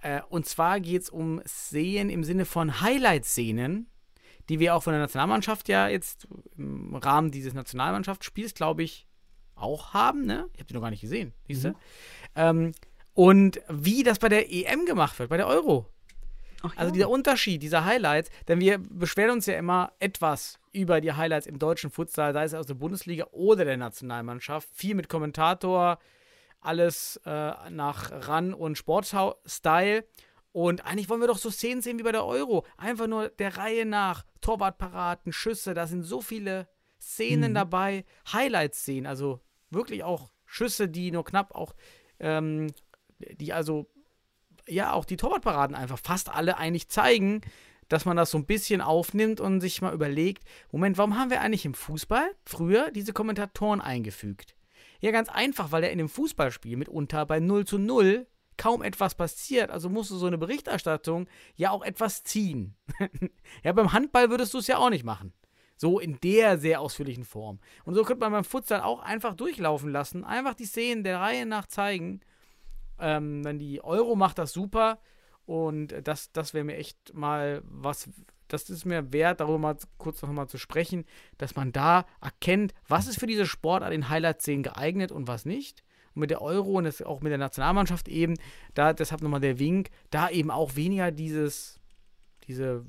Speaker 1: Äh, und zwar geht es um Szenen im Sinne von Highlight-Szenen, die wir auch von der Nationalmannschaft ja jetzt im Rahmen dieses Nationalmannschaftsspiels, glaube ich, auch haben. Ne? Ich habe die noch gar nicht gesehen, siehst du? Mhm. Ähm, und wie das bei der EM gemacht wird, bei der Euro. Ach, also ja. dieser Unterschied, dieser Highlights, denn wir beschweren uns ja immer etwas über die Highlights im deutschen Futsal, sei es aus der Bundesliga oder der Nationalmannschaft. Viel mit Kommentator, alles äh, nach Ran- und Sportstyle. Und eigentlich wollen wir doch so Szenen sehen wie bei der Euro. Einfach nur der Reihe nach. Torwartparaden, Schüsse, da sind so viele Szenen mhm. dabei. Highlight-Szenen, also wirklich auch Schüsse, die nur knapp auch, ähm, die also, ja, auch die Torwartparaden einfach fast alle eigentlich zeigen, dass man das so ein bisschen aufnimmt und sich mal überlegt, Moment, warum haben wir eigentlich im Fußball früher diese Kommentatoren eingefügt? Ja, ganz einfach, weil er in dem Fußballspiel mitunter bei 0 zu 0 kaum etwas passiert. Also musst du so eine Berichterstattung ja auch etwas ziehen. ja, beim Handball würdest du es ja auch nicht machen. So in der sehr ausführlichen Form. Und so könnte man beim Futsal auch einfach durchlaufen lassen. Einfach die Szenen der Reihe nach zeigen. Ähm, dann die Euro macht das super. Und das, das wäre mir echt mal was, das ist mir wert, darüber mal kurz noch mal zu sprechen, dass man da erkennt, was ist für diese Sportart in Highlight-Szenen geeignet und was nicht. Und mit der Euro und das auch mit der Nationalmannschaft eben, da deshalb nochmal der Wink, da eben auch weniger dieses, diese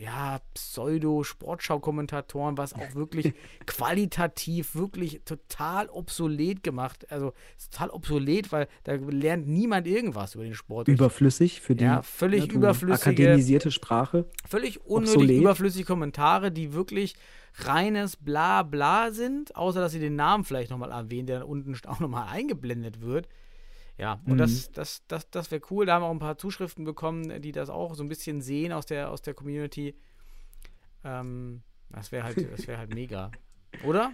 Speaker 1: ja, Pseudo-Sportschau-Kommentatoren, was auch wirklich qualitativ wirklich total obsolet gemacht. Also total obsolet, weil da lernt niemand irgendwas über den Sport.
Speaker 2: Überflüssig für die
Speaker 1: ja, völlig
Speaker 2: ja,
Speaker 1: überflüssige,
Speaker 2: akademisierte Sprache.
Speaker 1: Völlig unnötig obsolet. überflüssige Kommentare, die wirklich reines Bla-Bla sind, außer dass sie den Namen vielleicht nochmal erwähnen, der dann unten auch nochmal eingeblendet wird. Ja, und mhm. das, das, das, das wäre cool. Da haben wir auch ein paar Zuschriften bekommen, die das auch so ein bisschen sehen aus der, aus der Community. Ähm, das wäre halt, wär halt mega. Oder?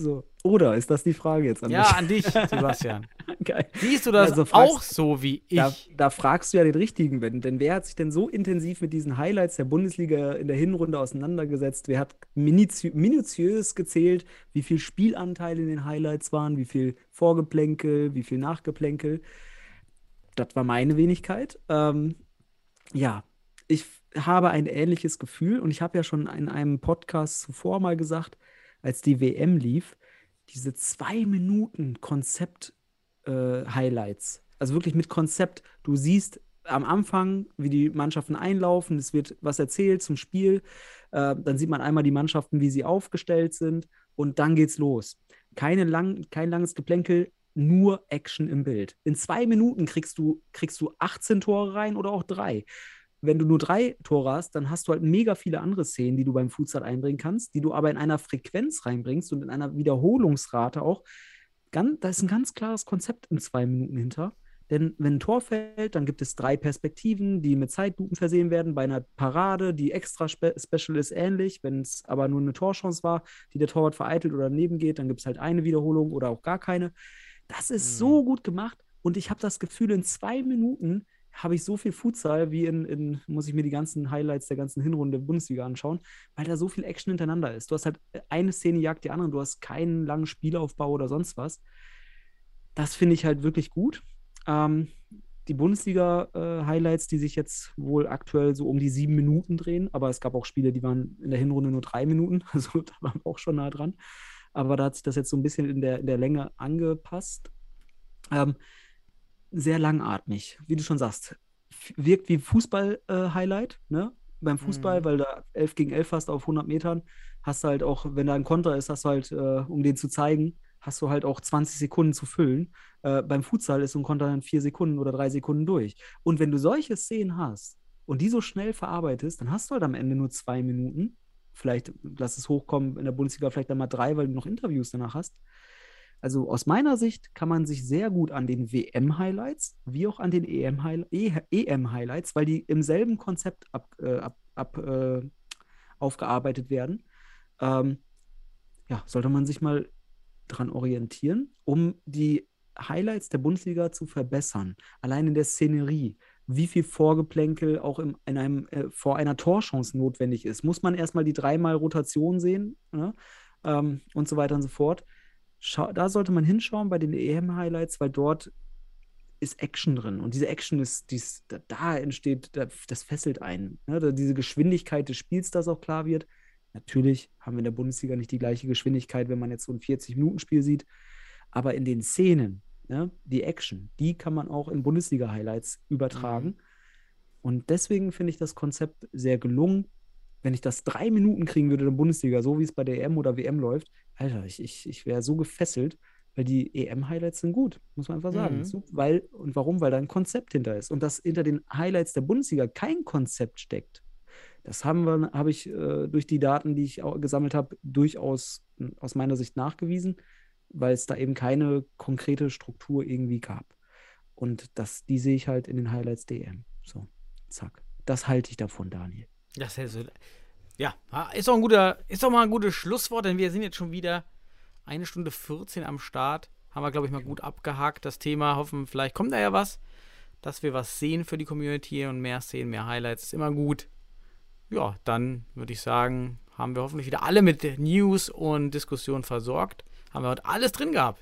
Speaker 2: So. Oder ist das die Frage jetzt
Speaker 1: an ja, dich? Ja, an dich, Sebastian. Geil. Siehst du das also fragst, auch so wie ich?
Speaker 2: Da, da, fragst du ja den richtigen, Ben. Denn wer hat sich denn so intensiv mit diesen Highlights der Bundesliga in der Hinrunde auseinandergesetzt? Wer hat minutiö minutiös gezählt, wie viel Spielanteil in den Highlights waren, wie viel Vorgeplänkel, wie viel Nachgeplänkel? Das war meine Wenigkeit. Ähm, ja, ich habe ein ähnliches Gefühl und ich habe ja schon in einem Podcast zuvor mal gesagt, als die WM lief, diese zwei Minuten Konzept-Highlights. Äh, also wirklich mit Konzept. Du siehst am Anfang, wie die Mannschaften einlaufen, es wird was erzählt zum Spiel. Äh, dann sieht man einmal die Mannschaften, wie sie aufgestellt sind und dann geht's los. Keine lang, kein langes Geplänkel, nur Action im Bild. In zwei Minuten kriegst du, kriegst du 18 Tore rein oder auch drei wenn du nur drei Tore hast, dann hast du halt mega viele andere Szenen, die du beim Futsal einbringen kannst, die du aber in einer Frequenz reinbringst und in einer Wiederholungsrate auch. Ganz, da ist ein ganz klares Konzept in zwei Minuten hinter. Denn wenn ein Tor fällt, dann gibt es drei Perspektiven, die mit Zeitlupen versehen werden. Bei einer Parade, die extra spe special ist, ähnlich. Wenn es aber nur eine Torchance war, die der Torwart vereitelt oder daneben geht, dann gibt es halt eine Wiederholung oder auch gar keine. Das ist mhm. so gut gemacht. Und ich habe das Gefühl, in zwei Minuten habe ich so viel Futsal wie in, in, muss ich mir die ganzen Highlights der ganzen Hinrunde der Bundesliga anschauen, weil da so viel Action hintereinander ist. Du hast halt eine Szene jagt die andere, du hast keinen langen Spielaufbau oder sonst was. Das finde ich halt wirklich gut. Ähm, die Bundesliga-Highlights, äh, die sich jetzt wohl aktuell so um die sieben Minuten drehen, aber es gab auch Spiele, die waren in der Hinrunde nur drei Minuten, also da waren wir auch schon nah dran. Aber da hat sich das jetzt so ein bisschen in der, in der Länge angepasst. Ähm, sehr langatmig, wie du schon sagst. Wirkt wie Fußball-Highlight, äh, ne? Beim Fußball, mhm. weil da 11 gegen 11 hast auf 100 Metern, hast du halt auch, wenn da ein Konter ist, hast du halt, äh, um den zu zeigen, hast du halt auch 20 Sekunden zu füllen. Äh, beim Futsal ist so ein Konter dann vier Sekunden oder drei Sekunden durch. Und wenn du solche Szenen hast und die so schnell verarbeitest, dann hast du halt am Ende nur zwei Minuten. Vielleicht lass es hochkommen in der Bundesliga, vielleicht dann mal drei, weil du noch Interviews danach hast. Also aus meiner Sicht kann man sich sehr gut an den WM-Highlights wie auch an den EM-Highlights, e weil die im selben Konzept ab, äh, ab, ab äh, aufgearbeitet werden, ähm, ja, sollte man sich mal dran orientieren, um die Highlights der Bundesliga zu verbessern. Allein in der Szenerie, wie viel Vorgeplänkel auch im, in einem, äh, vor einer Torchance notwendig ist. Muss man erstmal die dreimal Rotation sehen ne? ähm, und so weiter und so fort. Schau, da sollte man hinschauen bei den EM-Highlights, weil dort ist Action drin. Und diese Action ist, dies, da, da entsteht, da, das fesselt einen. Ne? diese Geschwindigkeit des Spiels, das auch klar wird. Natürlich haben wir in der Bundesliga nicht die gleiche Geschwindigkeit, wenn man jetzt so ein 40-Minuten-Spiel sieht. Aber in den Szenen, ne, die Action, die kann man auch in Bundesliga-Highlights übertragen. Mhm. Und deswegen finde ich das Konzept sehr gelungen. Wenn ich das drei Minuten kriegen würde in der Bundesliga, so wie es bei der EM oder WM läuft, Alter, ich, ich, ich wäre so gefesselt, weil die EM-Highlights sind gut, muss man einfach sagen. Mhm. Weil, und warum? Weil da ein Konzept hinter ist. Und dass hinter den Highlights der Bundesliga kein Konzept steckt, das haben wir, habe ich äh, durch die Daten, die ich gesammelt habe, durchaus aus meiner Sicht nachgewiesen, weil es da eben keine konkrete Struktur irgendwie gab. Und das, die sehe ich halt in den Highlights DM. So, zack. Das halte ich davon, Daniel.
Speaker 1: Das ist so, ja, ist doch ein guter, ist doch mal ein gutes Schlusswort, denn wir sind jetzt schon wieder eine Stunde 14 am Start. Haben wir, glaube ich, mal gut abgehakt, das Thema. Hoffen, vielleicht kommt da ja was, dass wir was sehen für die Community und mehr sehen, mehr Highlights. Ist immer gut ja, dann würde ich sagen, haben wir hoffentlich wieder alle mit News und Diskussionen versorgt. Haben wir heute alles drin gehabt.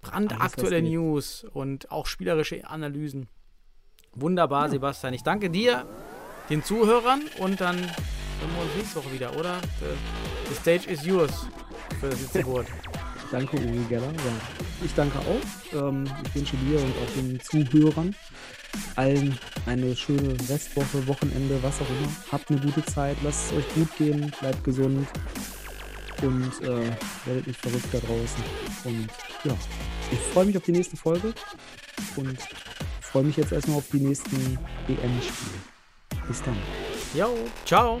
Speaker 1: Brandaktuelle News und auch spielerische Analysen. Wunderbar. Sebastian. Ich danke dir, den Zuhörern und dann wir uns nächste Woche wieder, oder? The, the stage is yours für das letzte Wort.
Speaker 2: Danke, Uri Geller. Ich danke auch. Ähm, ich wünsche dir und auch den Zuhörern allen eine schöne Restwoche, Wochenende, was auch immer. Habt eine gute Zeit, lasst es euch gut gehen, bleibt gesund und äh, werdet nicht verrückt da draußen. Und ja, ich freue mich auf die nächste Folge und freue mich jetzt erstmal auf die nächsten EM-Spiele. Bis dann.
Speaker 1: Jo, ciao.